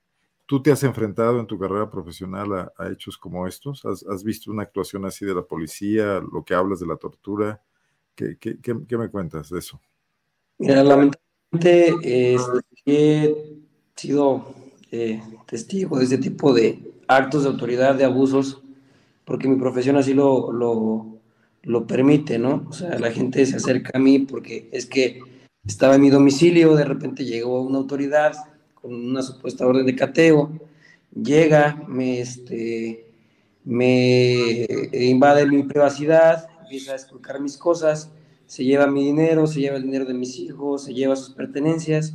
¿Tú te has enfrentado en tu carrera profesional a, hechos como estos? ¿Has, ¿Has, visto una actuación así de la policía? ¿Lo que hablas de la tortura? ¿Qué, qué, qué, me cuentas de eso? Mira, lamentablemente eh, sido eh, testigo de este tipo de actos de autoridad, de abusos, porque mi profesión así lo, lo, lo permite, ¿no? O sea, la gente se acerca a mí porque es que estaba en mi domicilio, de repente llegó una autoridad, con una supuesta orden de cateo, llega, me, este, me invade mi privacidad, empieza a esculcar mis cosas, se lleva mi dinero, se lleva el dinero de mis hijos, se lleva sus pertenencias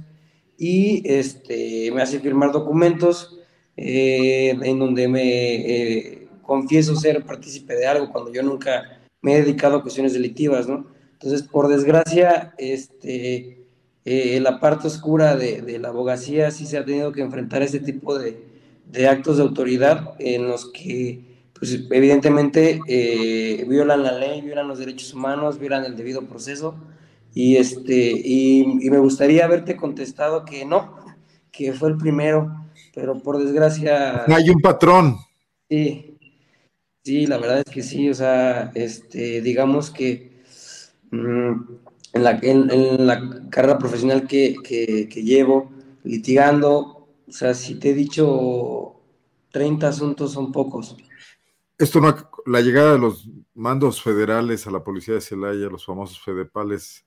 y este, me hace firmar documentos eh, en donde me eh, confieso ser partícipe de algo cuando yo nunca me he dedicado a cuestiones delictivas, ¿no? Entonces, por desgracia, este, eh, la parte oscura de, la abogacía sí se ha tenido que enfrentar a este tipo de, de actos de autoridad en los que, pues, evidentemente, violan la ley, violan los derechos humanos, violan el debido proceso. Y, este, y, y, me gustaría haberte contestado que no, que fue el primero, pero por desgracia... Hay un patrón. Sí, sí, la verdad es que sí, o sea, este, digamos que... Mmm, en la, en, en la carrera profesional que, que, que, llevo, litigando, o sea, si te he dicho 30 asuntos son pocos. Esto no, la llegada de los mandos federales a la policía de Celaya, los famosos fedepales,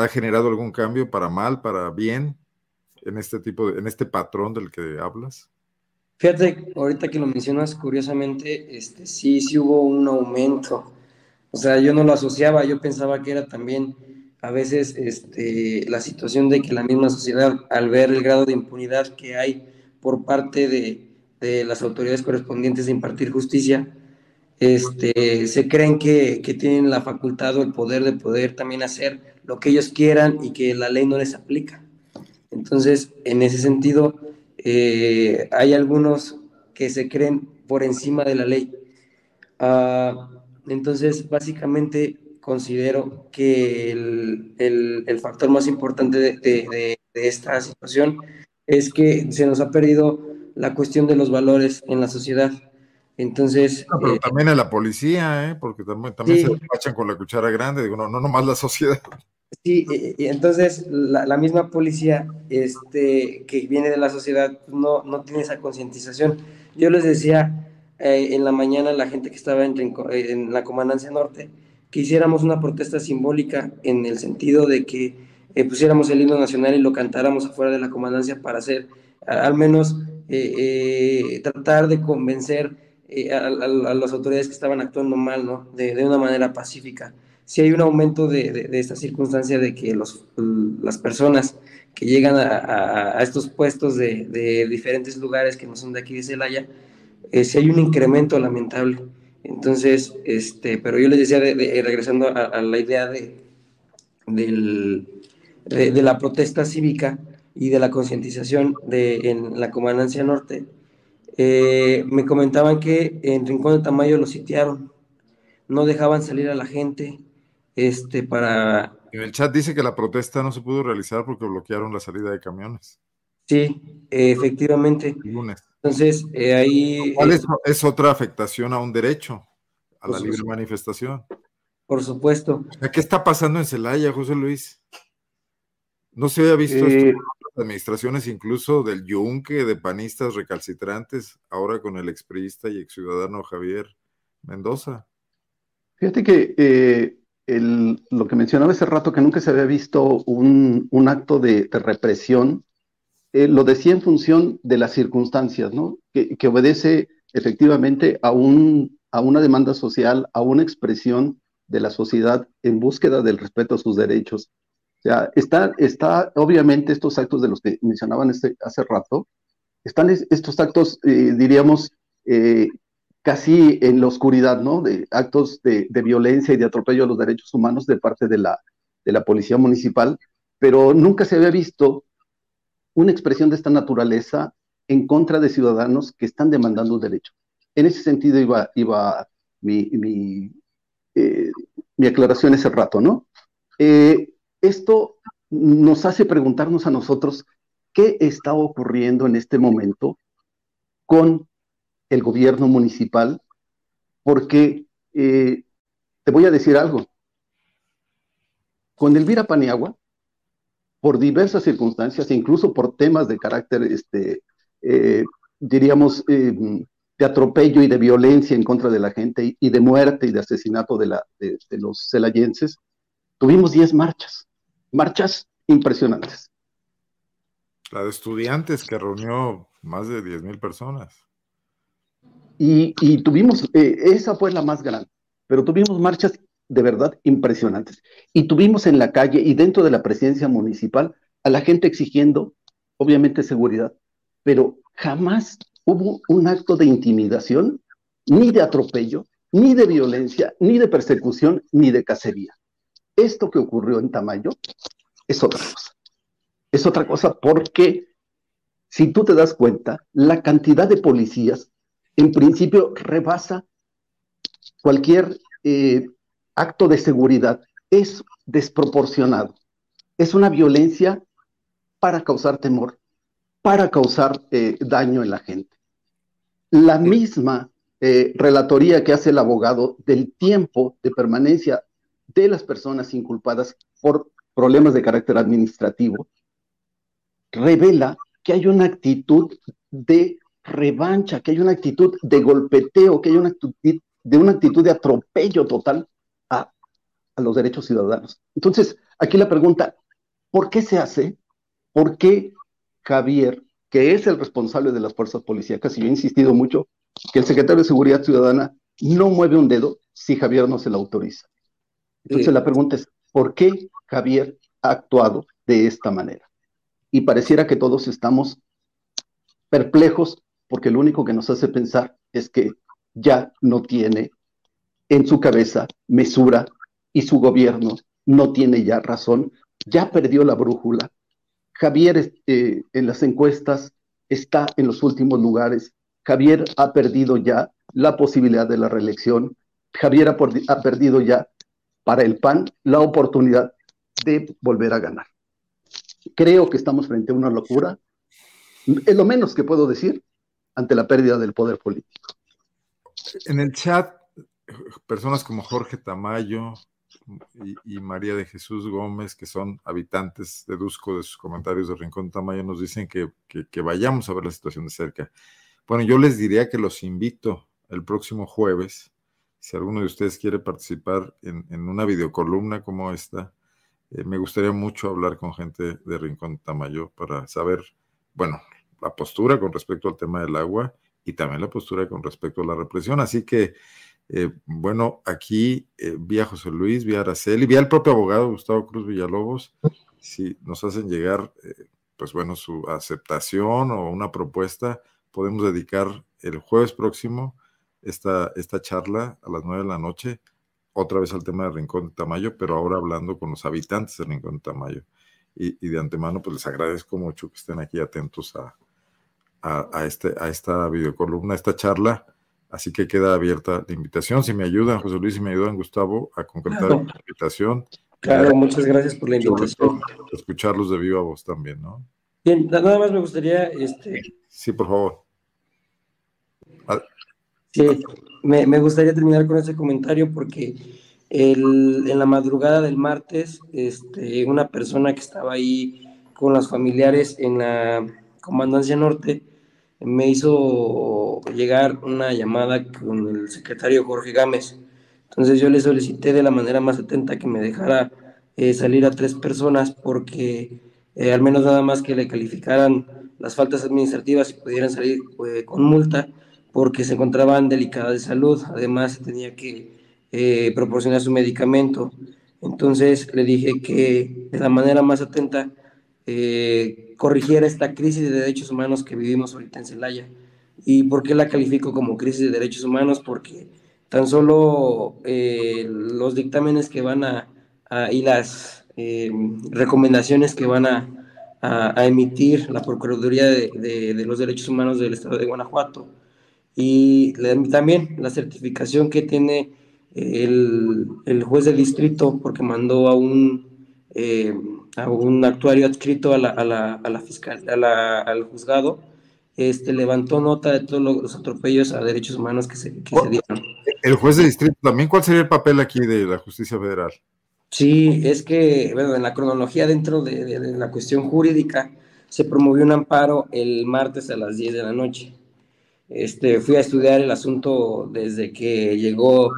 ¿ha generado algún cambio para mal, para bien, en este tipo de, en este patrón del que hablas? Fíjate, ahorita que lo mencionas, curiosamente, este, sí, sí hubo un aumento. O sea, yo no lo asociaba, yo pensaba que era también a veces este, la situación de que la misma sociedad, al ver el grado de impunidad que hay por parte de, de las autoridades correspondientes de impartir justicia, este, se creen que, que, tienen la facultad o el poder de poder también hacer lo que ellos quieran y que la ley no les aplica. Entonces, en ese sentido, eh, hay algunos que se creen por encima de la ley. Ah, entonces, básicamente considero que el, el, factor más importante de, de, esta situación es que se nos ha perdido la cuestión de los valores en la sociedad. Entonces. pero eh, también a la policía, ¿eh? porque también, también se despachan con la cuchara grande, digo, no, no nomás la sociedad. Sí, y entonces la, la, misma policía este, que viene de la sociedad no, no tiene esa concientización. Yo les decía eh, en la mañana a la gente que estaba en, en, la Comandancia Norte que hiciéramos una protesta simbólica en el sentido de que eh, pusiéramos el himno nacional y lo cantáramos afuera de la Comandancia para hacer, al menos, tratar de convencer a, a, las autoridades que estaban actuando mal, ¿no? De una manera pacífica. Si hay un aumento de, de, esta circunstancia de que los, las personas que llegan a, a estos puestos de, de, diferentes lugares que no son de aquí de Celaya, eh, si hay un incremento lamentable. Entonces, este, pero yo les decía, regresando a, la idea de, del, de, la protesta cívica y de la concientización en la Comandancia Norte, eh, me comentaban que en Rincón de Tamayo lo sitiaron, no dejaban salir a la gente, este, para... En el chat dice que la protesta no se pudo realizar porque bloquearon la salida de camiones. Sí, efectivamente. Entonces, eh, ahí... ¿Cuál es, otra afectación a un derecho, a la libre manifestación? Por supuesto. ¿Qué está pasando en Celaya, José Luis? No se había visto esto eh, administraciones incluso del yunque, de panistas recalcitrantes, ahora con el expriista y exciudadano Javier Mendoza. Fíjate que eh, lo que mencionaba hace rato, que nunca se había visto un, acto de, represión, eh, lo decía en función de las circunstancias, ¿no? Que, obedece efectivamente a, un, a una demanda social, a una expresión de la sociedad en búsqueda del respeto a sus derechos. O sea, está, está obviamente estos actos de los que mencionaban este, hace rato, están estos actos, eh, diríamos, eh, casi en la oscuridad, ¿no? De actos de, violencia y de atropello a los derechos humanos de parte de la, de la policía municipal, pero nunca se había visto una expresión de esta naturaleza en contra de ciudadanos que están demandando un derecho. En ese sentido iba, iba mi, mi, eh, mi aclaración ese rato, ¿no? esto nos hace preguntarnos a nosotros qué está ocurriendo en este momento con el gobierno municipal, porque eh, te voy a decir algo. Con Elvira Paniagua, por diversas circunstancias, incluso por temas de carácter, este, eh, diríamos, eh, de atropello y de violencia en contra de la gente y de muerte y de asesinato de, la, de los celayenses, tuvimos 10 marchas marchas impresionantes. La de estudiantes que reunió más de 10 mil personas. Y, tuvimos, eh, esa fue la más grande, pero tuvimos marchas de verdad impresionantes. Y tuvimos en la calle y dentro de la presidencia municipal a la gente exigiendo, obviamente, seguridad, pero jamás hubo un acto de intimidación, ni de atropello, ni de violencia, ni de persecución, ni de cacería esto que ocurrió en Tamayo es otra cosa. Es otra cosa porque si tú te das cuenta, la cantidad de policías en principio rebasa cualquier eh, acto de seguridad. Es desproporcionado. Es una violencia para causar temor, para causar eh, daño en la gente. La misma eh, relatoría que hace el abogado del tiempo de permanencia de las personas inculpadas por problemas de carácter administrativo, revela que hay una actitud de revancha, que hay una actitud de golpeteo, que hay una actitud de una actitud de atropello total a, a los derechos ciudadanos. Entonces, aquí la pregunta, ¿por qué se hace? ¿Por qué Javier, que es el responsable de las fuerzas policíacas, y yo he insistido mucho que el secretario de Seguridad Ciudadana no mueve un dedo si Javier no se lo autoriza? Entonces la pregunta es, ¿por qué Javier ha actuado de esta manera? Y pareciera que todos estamos perplejos porque lo único que nos hace pensar es que ya no tiene en su cabeza mesura y su gobierno no tiene ya razón, ya perdió la brújula. Javier eh, en las encuestas está en los últimos lugares. Javier ha perdido ya la posibilidad de la reelección. Javier ha perdido ya para el PAN la oportunidad de volver a ganar. Creo que estamos frente a una locura. Es lo menos que puedo decir ante la pérdida del poder político. En el chat, personas como Jorge Tamayo y, María de Jesús Gómez, que son habitantes, deduzco de sus comentarios de Rincón Tamayo, nos dicen que, vayamos a ver la situación de cerca. Bueno, yo les diría que los invito el próximo jueves, si alguno de ustedes quiere participar en, en una videocolumna como esta, eh, me gustaría mucho hablar con gente de Rincón Tamayo para saber, bueno, la postura con respecto al tema del agua y también la postura con respecto a la represión. Así que, eh, bueno, aquí eh, vi a José Luis, vi a Araceli, vi al propio abogado Gustavo Cruz Villalobos, si nos hacen llegar, pues bueno, su aceptación o una propuesta, podemos dedicar el jueves próximo esta, esta charla a las nueve de la noche otra vez al tema de Rincón de Tamayo, pero ahora hablando con los habitantes de Rincón de Tamayo. Y, de antemano, pues les agradezco mucho que estén aquí atentos a, a, este, a esta videocolumna, a esta charla. Así que queda abierta la invitación. Si me ayudan, José Luis, si me ayudan, Gustavo, a concretar la invitación. Claro, muchas gracias por la invitación. Escucharlos de viva voz también, ¿no? Bien, nada más me gustaría. Este... Sí, por favor. Sí, me, me, gustaría terminar con ese comentario porque el, en la madrugada del martes, este, una persona que estaba ahí con los familiares en la Comandancia Norte me hizo llegar una llamada con el secretario Jorge Gámez. Entonces yo le solicité de la manera más atenta que me dejara eh, salir a tres personas porque eh, al menos nada más que le calificaran las faltas administrativas y pudieran salir eh, con multa porque se encontraban delicadas de salud, además tenía que proporcionar su medicamento. Entonces le dije que de la manera más atenta eh, corrigiera esta crisis de derechos humanos que vivimos ahorita en Celaya. ¿Y por qué la califico como crisis de derechos humanos? Porque tan solo eh, los dictámenes que van a, y las recomendaciones que van a, emitir la Procuraduría de, los Derechos Humanos del Estado de Guanajuato, y también la certificación que tiene el, el juez del distrito, porque mandó a un, eh, a un actuario adscrito a la, a la, a la fiscal, a la, al juzgado, este, levantó nota de todos los atropellos a derechos humanos que se, que se dieron. El juez de distrito también, ¿cuál sería el papel aquí de la justicia federal? Sí, es que, bueno, en la cronología dentro de, de, de la cuestión jurídica, se promovió un amparo el martes a las 10 de la noche. Este, fui a estudiar el asunto desde que llegó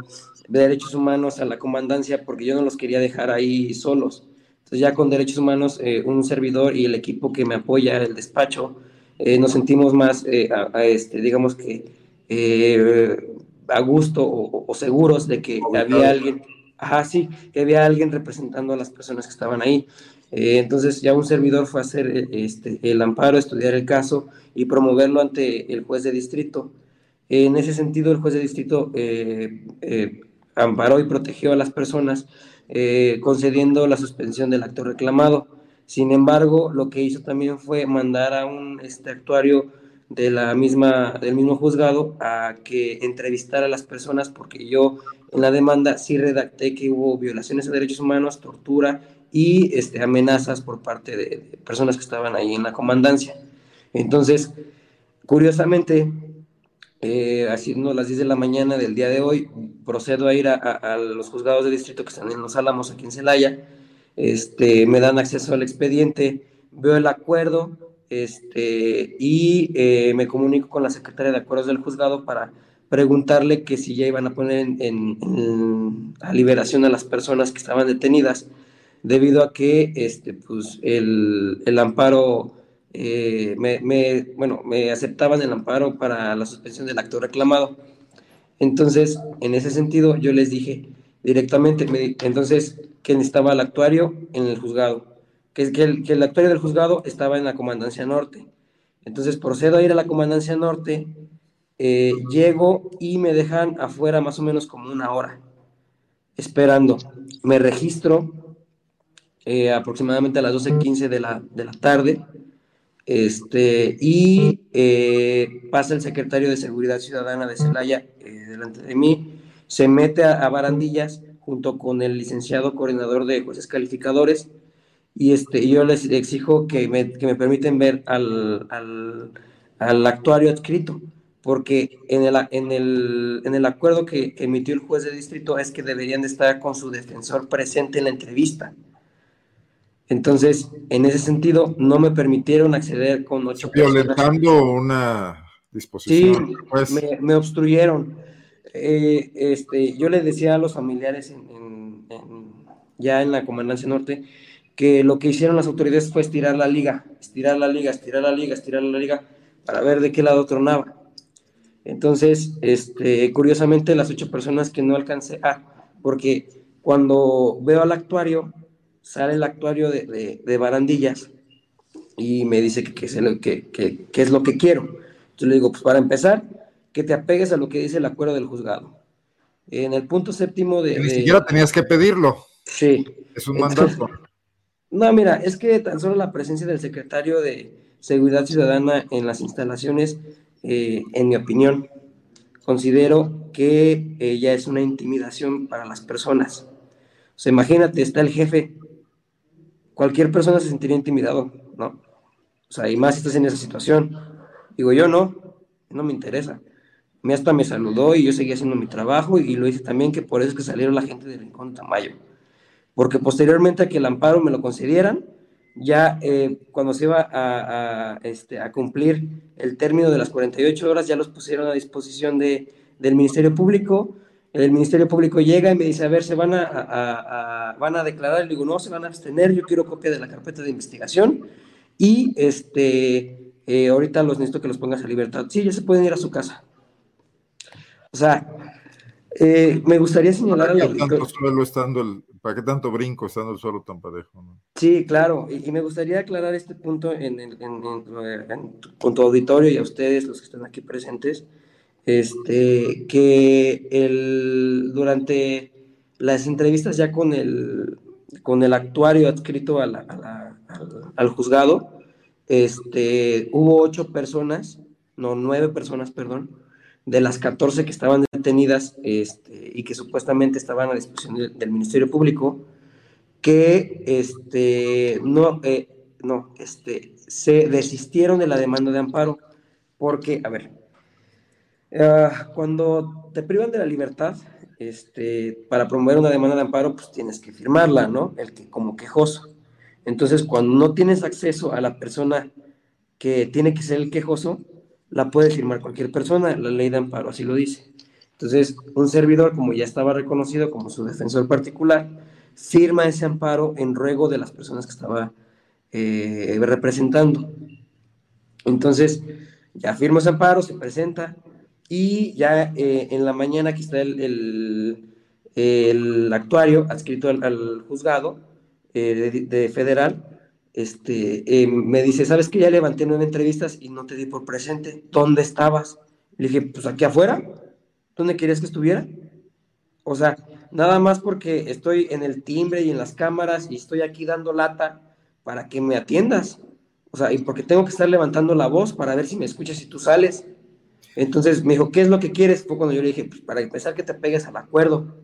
de Derechos Humanos a la comandancia porque yo no los quería dejar ahí solos. Entonces ya con Derechos Humanos, eh, un servidor y el equipo que me apoya, el despacho, eh, nos sentimos más, eh, a, este, digamos que, a gusto o, seguros de que había alguien, ajá, sí, que había alguien representando a las personas que estaban ahí. Eh, entonces ya un servidor fue a hacer eh, este, el amparo, estudiar el caso y promoverlo ante el juez de distrito. En ese sentido, el juez de distrito eh, amparó y protegió a las personas, concediendo la suspensión del acto reclamado. Sin embargo, lo que hizo también fue mandar a un este, actuario de la misma, del mismo juzgado a que entrevistara a las personas, porque yo en la demanda sí redacté que hubo violaciones a derechos humanos, tortura y este, amenazas por parte de, personas que estaban ahí en la comandancia. Entonces, curiosamente, eh, haciendo las 10 de la mañana del día de hoy, procedo a ir a, los juzgados de distrito que están en Los Álamos, aquí en Celaya, este, me dan acceso al expediente, veo el acuerdo este, y eh, me comunico con la secretaria de acuerdos del juzgado para preguntarle que si ya iban a poner en, en, a liberación a las personas que estaban detenidas debido a que este, pues, el, el amparo, eh, me, bueno, me aceptaban el amparo para la suspensión del acto reclamado. Entonces, en ese sentido, yo les dije directamente, me, entonces, que necesitaba el actuario en el juzgado, que, que, el, que el actuario del juzgado estaba en la Comandancia Norte. Entonces, procedo a ir a la Comandancia Norte, eh, llego y me dejan afuera más o menos como una hora, esperando. Me registro, eh, aproximadamente a las 12.15 de la, de la tarde. Este, y eh, pasa el secretario de Seguridad Ciudadana de Celaya eh, delante de mí, se mete a, barandillas junto con el licenciado coordinador de jueces calificadores y este, yo les exijo que me, que me permiten ver al, al, al, actuario adscrito, porque en el, en el, en el acuerdo que emitió el juez de distrito es que deberían de estar con su defensor presente en la entrevista. Entonces, en ese sentido, no me permitieron acceder con ocho Violentando una disposición. Sí, pues. me, me, obstruyeron. Eh, este, yo le decía a los familiares en, en, ya en la Comandancia Norte que lo que hicieron las autoridades fue estirar la liga, estirar la liga, estirar la liga, estirar la liga, para ver de qué lado tronaba. Entonces, este, curiosamente, las ocho personas que no alcancé, ah, porque cuando veo al actuario, sale el actuario de, de, Barandillas y me dice que, que, que, que, es lo que quiero. Yo le digo, pues para empezar, que te apegues a lo que dice el acuerdo del juzgado. En el punto séptimo de... Ni siquiera tenías que pedirlo. Sí. Es un mandato. no, mira, es que tan solo la presencia del secretario de Seguridad Ciudadana en las instalaciones, eh, en mi opinión, considero que eh, ya es una intimidación para las personas. O sea, imagínate, está el jefe cualquier persona se sentiría intimidado, ¿no? O sea, y más si estás en esa situación. Digo, yo no, no me interesa. Me hasta me saludó y yo seguí haciendo mi trabajo y lo hice también, que por eso es que salieron la gente de Rincón Tamayo. Porque posteriormente a que el amparo me lo concedieran, ya eh, cuando se iba a, a, este, a cumplir el término de las 48 horas, ya los pusieron a disposición de, del Ministerio Público el Ministerio Público llega y me dice, a ver, ¿se van a, van a declarar? Le digo, no, se van a abstener, yo quiero copia de la carpeta de investigación y este, eh, ahorita los necesito que los pongas a libertad. Sí, ya se pueden ir a su casa. O sea, eh, me gustaría señalar ¿Para qué tanto suelo estando el, ¿Para qué tanto brinco estando el suelo tan parejo? Sí, claro, y, me gustaría aclarar este punto en, en, con tu auditorio y a ustedes, los que están aquí presentes este, que el, durante las entrevistas ya con el, con el actuario adscrito a al, juzgado, este, hubo ocho personas, no, nueve personas, perdón, de las 14 que estaban detenidas este, y que supuestamente estaban a disposición del Ministerio Público, que este, no, eh, no, este, se desistieron de la demanda de amparo, porque, a ver, Ah, cuando te privan de la libertad, este, para promover una demanda de amparo, pues tienes que firmarla, ¿no? El que como quejoso. Entonces, cuando no tienes acceso a la persona que tiene que ser el quejoso, la puede firmar cualquier persona, la ley de amparo así lo dice. Entonces, un servidor, como ya estaba reconocido como su defensor particular, firma ese amparo en ruego de las personas que estaba eh, representando. Entonces, ya firma ese amparo, se presenta, y ya eh, en la mañana aquí está el, el, actuario adscrito al, juzgado eh, de, federal, este, eh, me dice, ¿sabes que ya levanté nueve entrevistas y no te di por presente? ¿Dónde estabas? Le dije, pues aquí afuera. ¿Dónde querías que estuviera? O sea, nada más porque estoy en el timbre y en las cámaras y estoy aquí dando lata para que me atiendas. O sea, y porque tengo que estar levantando la voz para ver si me escuchas y tú sales. Entonces me dijo, ¿qué es lo que quieres? Fue cuando yo le dije, pues para empezar que te pegues al acuerdo.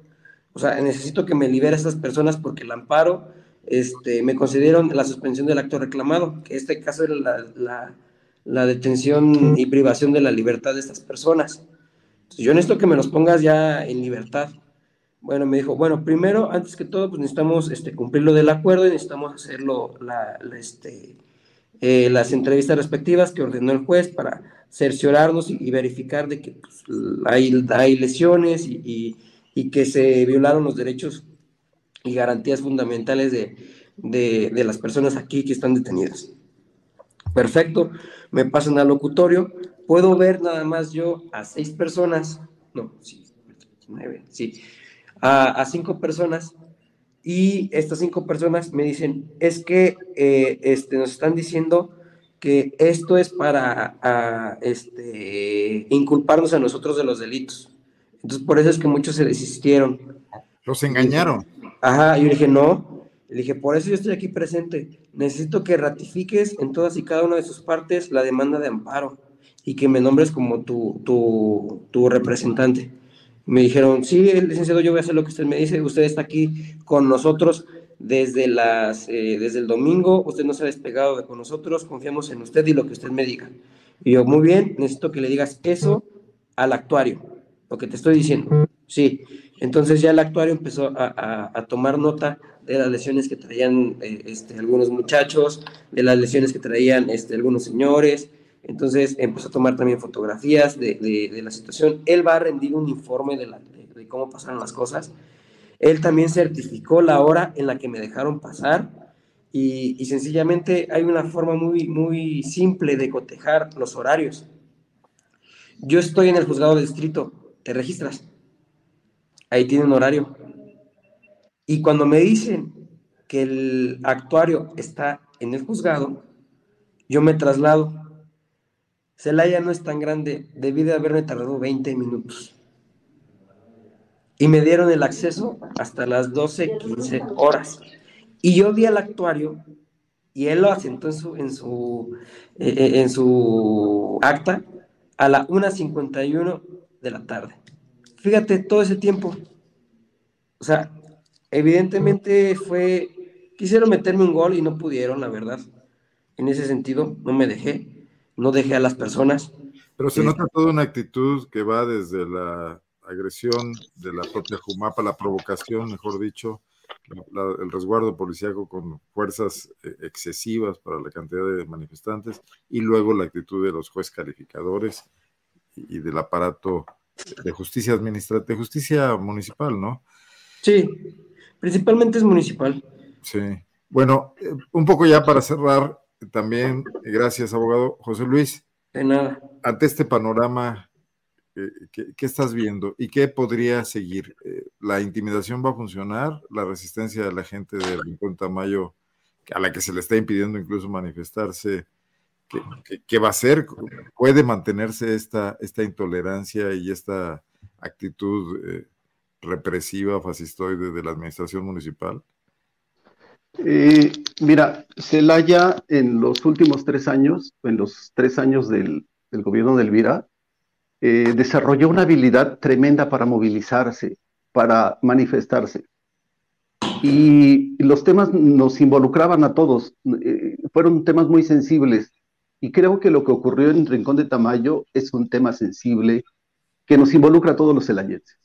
O sea, necesito que me libere a estas personas porque el amparo, este, me concedieron la suspensión del acto reclamado, que este caso era la, la, detención y privación de la libertad de estas personas. Entonces, yo necesito que me los pongas ya en libertad. Bueno, me dijo, bueno, primero, antes que todo, pues necesitamos este, cumplir lo del acuerdo y necesitamos hacerlo, la, este, eh, las entrevistas respectivas que ordenó el juez para cerciorarnos y, verificar de que pues, hay, hay, lesiones y, y, que se violaron los derechos y garantías fundamentales de, de, las personas aquí que están detenidas. Perfecto, me pasan al locutorio, puedo ver nada más yo a seis personas, no, sí, nueve, sí, a, a cinco personas y estas cinco personas me dicen, es que eh, este, nos están diciendo que esto es para este, inculparnos a nosotros de los delitos. Entonces, por eso es que muchos se desistieron. Los engañaron. Ajá, yo dije, no. Le dije, por eso yo estoy aquí presente. Necesito que ratifiques en todas y cada una de sus partes la demanda de amparo y que me nombres como tu, tu, tu representante. Me dijeron, sí, licenciado, yo voy a hacer lo que usted me dice. Usted está aquí con nosotros desde, las, eh, desde el domingo. Usted no se ha despegado de con nosotros. Confiamos en usted y lo que usted me diga. Y yo, muy bien, necesito que le digas eso al actuario, lo que te estoy diciendo. Sí. Entonces ya el actuario empezó a, a, tomar nota de las lesiones que traían eh, este, algunos muchachos, de las lesiones que traían este, algunos señores. Entonces empezó a tomar también fotografías de, de, la situación. Él va a rendir un informe de, la, de, cómo pasaron las cosas. Él también certificó la hora en la que me dejaron pasar y, sencillamente hay una forma muy, muy simple de cotejar los horarios. Yo estoy en el juzgado distrito, te registras ahí tiene un horario. Y cuando me dicen que el actuario está en el juzgado, yo me traslado. Celaya no es tan grande, debí de haberme tardado 20 minutos. Y me dieron el acceso hasta las 12, 15 horas. Y yo vi al actuario y él lo asentó en su, en su, eh, eh, en su acta a la 1.51 de la tarde fíjate, todo ese tiempo. O sea, evidentemente fue, quisieron meterme un gol y no pudieron, la verdad. En ese sentido, no me dejé, no dejé a las personas. Pero se nota toda una actitud que va desde la agresión de la propia Jumapa, la provocación, mejor dicho, el resguardo policíaco con fuerzas eh, excesivas para la cantidad de manifestantes y luego la actitud de los jueces calificadores y del aparato de justicia administrativa, de justicia municipal, ¿no? Sí, principalmente es municipal. Sí. Bueno, eh, un poco ya para cerrar, también, gracias, abogado José Luis. De nada. Ante este panorama, ¿qué, estás viendo y qué podría seguir? Eh, ¿La intimidación va a funcionar? ¿La resistencia de la gente del Rincón Tamayo, a la que se le está impidiendo incluso manifestarse, ¿Qué, va a ser? ¿Puede mantenerse esta, esta intolerancia y esta actitud eh, represiva, fascistoide de la administración municipal? Eh, mira, Celaya en los últimos tres años, en los tres años del, gobierno de Elvira, eh, desarrolló una habilidad tremenda para movilizarse, para manifestarse. Y los temas nos involucraban a todos, fueron temas muy sensibles y creo que lo que ocurrió en Rincón de Tamayo es un tema sensible que nos involucra a todos los celayenses.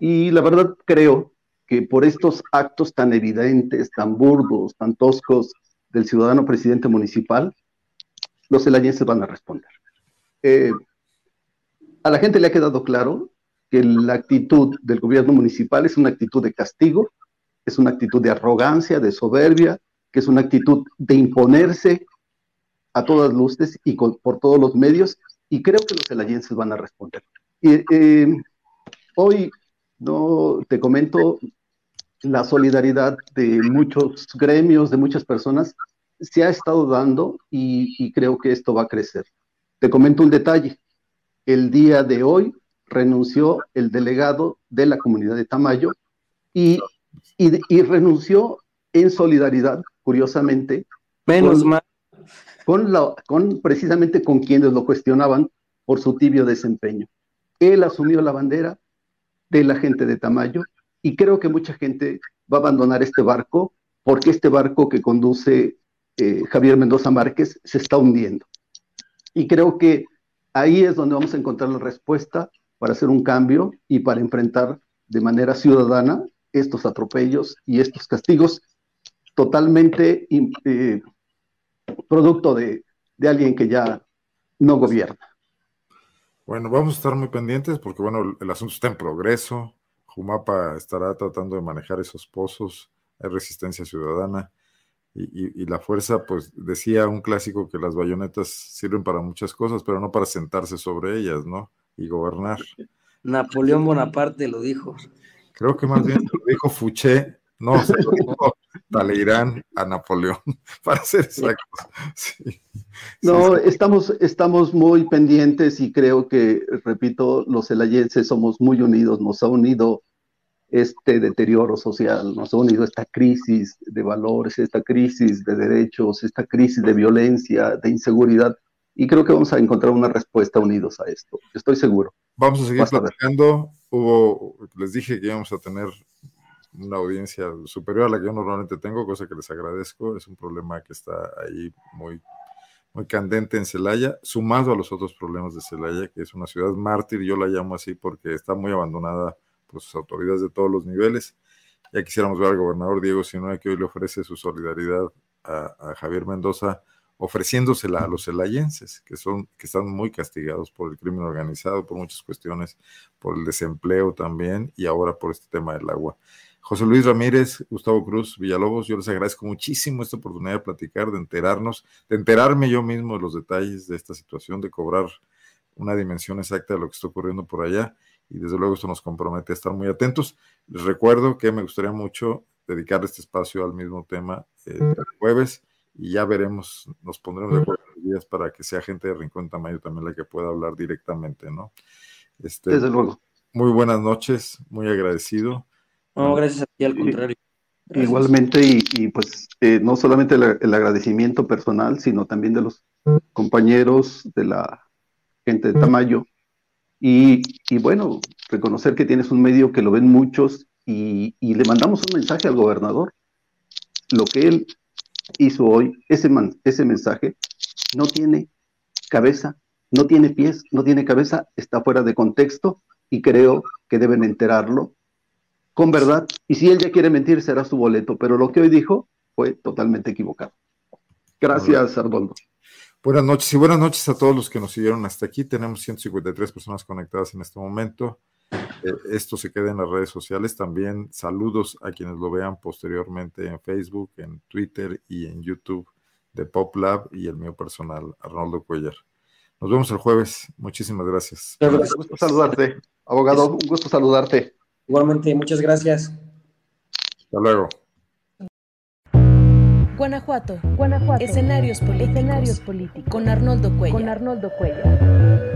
Y la verdad creo que por estos actos tan evidentes, tan burdos, tan toscos del ciudadano presidente municipal, los celayenses van a responder. Eh, a la gente le ha quedado claro que la actitud del gobierno municipal es una actitud de castigo, es una actitud de arrogancia, de soberbia, que es una actitud de imponerse a todas luces y por todos los medios, y creo que los celayenses van a responder. Y, eh, hoy, no te comento, la solidaridad de muchos gremios, de muchas personas, se ha estado dando y, creo que esto va a crecer. Te comento un detalle. El día de hoy renunció el delegado de la comunidad de Tamayo y, y, renunció en solidaridad, curiosamente. Menos mal con, con precisamente con quienes lo cuestionaban por su tibio desempeño. Él asumió la bandera de la gente de Tamayo y creo que mucha gente va a abandonar este barco porque este barco que conduce eh, Javier Mendoza Márquez se está hundiendo. Y creo que ahí es donde vamos a encontrar la respuesta para hacer un cambio y para enfrentar de manera ciudadana estos atropellos y estos castigos totalmente eh, producto de, alguien que ya no gobierna. Bueno, vamos a estar muy pendientes porque, bueno, el asunto está en progreso. Jumapa estará tratando de manejar esos pozos, hay resistencia ciudadana y, la fuerza, pues decía un clásico que las bayonetas sirven para muchas cosas, pero no para sentarse sobre ellas, ¿no? Y gobernar. Napoleón Bonaparte lo dijo. Creo que más bien lo dijo Fouché, no, se lo dijo Talleyrand a Napoleón, para ser exactos. no, Estamos, estamos muy pendientes y creo que, repito, los celayenses somos muy unidos, nos ha unido este deterioro social, nos ha unido esta crisis de valores, esta crisis de derechos, esta crisis de violencia, de inseguridad, y creo que vamos a encontrar una respuesta unidos a esto, estoy seguro. Vamos a seguir platicando. Hubo, les dije que íbamos a tener una audiencia superior a la que yo normalmente tengo, cosa que les agradezco. Es un problema que está ahí muy, muy candente en Celaya, sumado a los otros problemas de Celaya, que es una ciudad mártir, yo la llamo así porque está muy abandonada sus autoridades de todos los niveles. Ya quisiéramos ver al gobernador Diego Sinoa que hoy le ofrece su solidaridad a, a Javier Mendoza, ofreciéndosela a los celayenses, que, son, que están muy castigados por el crimen organizado, por muchas cuestiones, por el desempleo también y ahora por este tema del agua. José Luis Ramírez, Gustavo Cruz, Villalobos, yo les agradezco muchísimo esta oportunidad de platicar, de enterarnos, de enterarme yo mismo de los detalles de esta situación, de cobrar una dimensión exacta de lo que está ocurriendo por allá y desde luego esto nos compromete a estar muy atentos. Les recuerdo que me gustaría mucho dedicar este espacio al mismo tema eh, el jueves y ya veremos, nos pondremos de acuerdo en días para que sea gente de Rincón Tamayo también la que pueda hablar directamente, ¿no? Este, desde luego. Muy buenas noches, muy agradecido. No, gracias a ti, al contrario. Igualmente, y, pues eh, no solamente el, agradecimiento personal, sino también de los compañeros de la gente de Tamayo. Y, bueno, reconocer que tienes un medio que lo ven muchos y, le mandamos un mensaje al gobernador. Lo que él hizo hoy, ese, ese mensaje, no tiene cabeza, no tiene pies, no tiene cabeza, está fuera de contexto y creo que deben enterarlo con verdad. Y si él ya quiere mentir, será su boleto. Pero lo que hoy dijo fue totalmente equivocado. Gracias, Arnoldo. Buenas noches y buenas noches a todos los que nos siguieron hasta aquí. Tenemos 153 personas conectadas en este momento. Eh, esto se queda en las redes sociales. También saludos a quienes lo vean posteriormente en Facebook, en Twitter y en YouTube de Pop Lab y el mío personal, Arnoldo Cuellar. Nos vemos el jueves. Muchísimas gracias. Un gusto saludarte, abogado. Un gusto saludarte. Igualmente, muchas gracias. Hasta luego. Guanajuato. Guanajuato. Escenarios políticos. Escenarios políticos. Con Arnoldo Cuellar. Con Arnoldo Cuellar.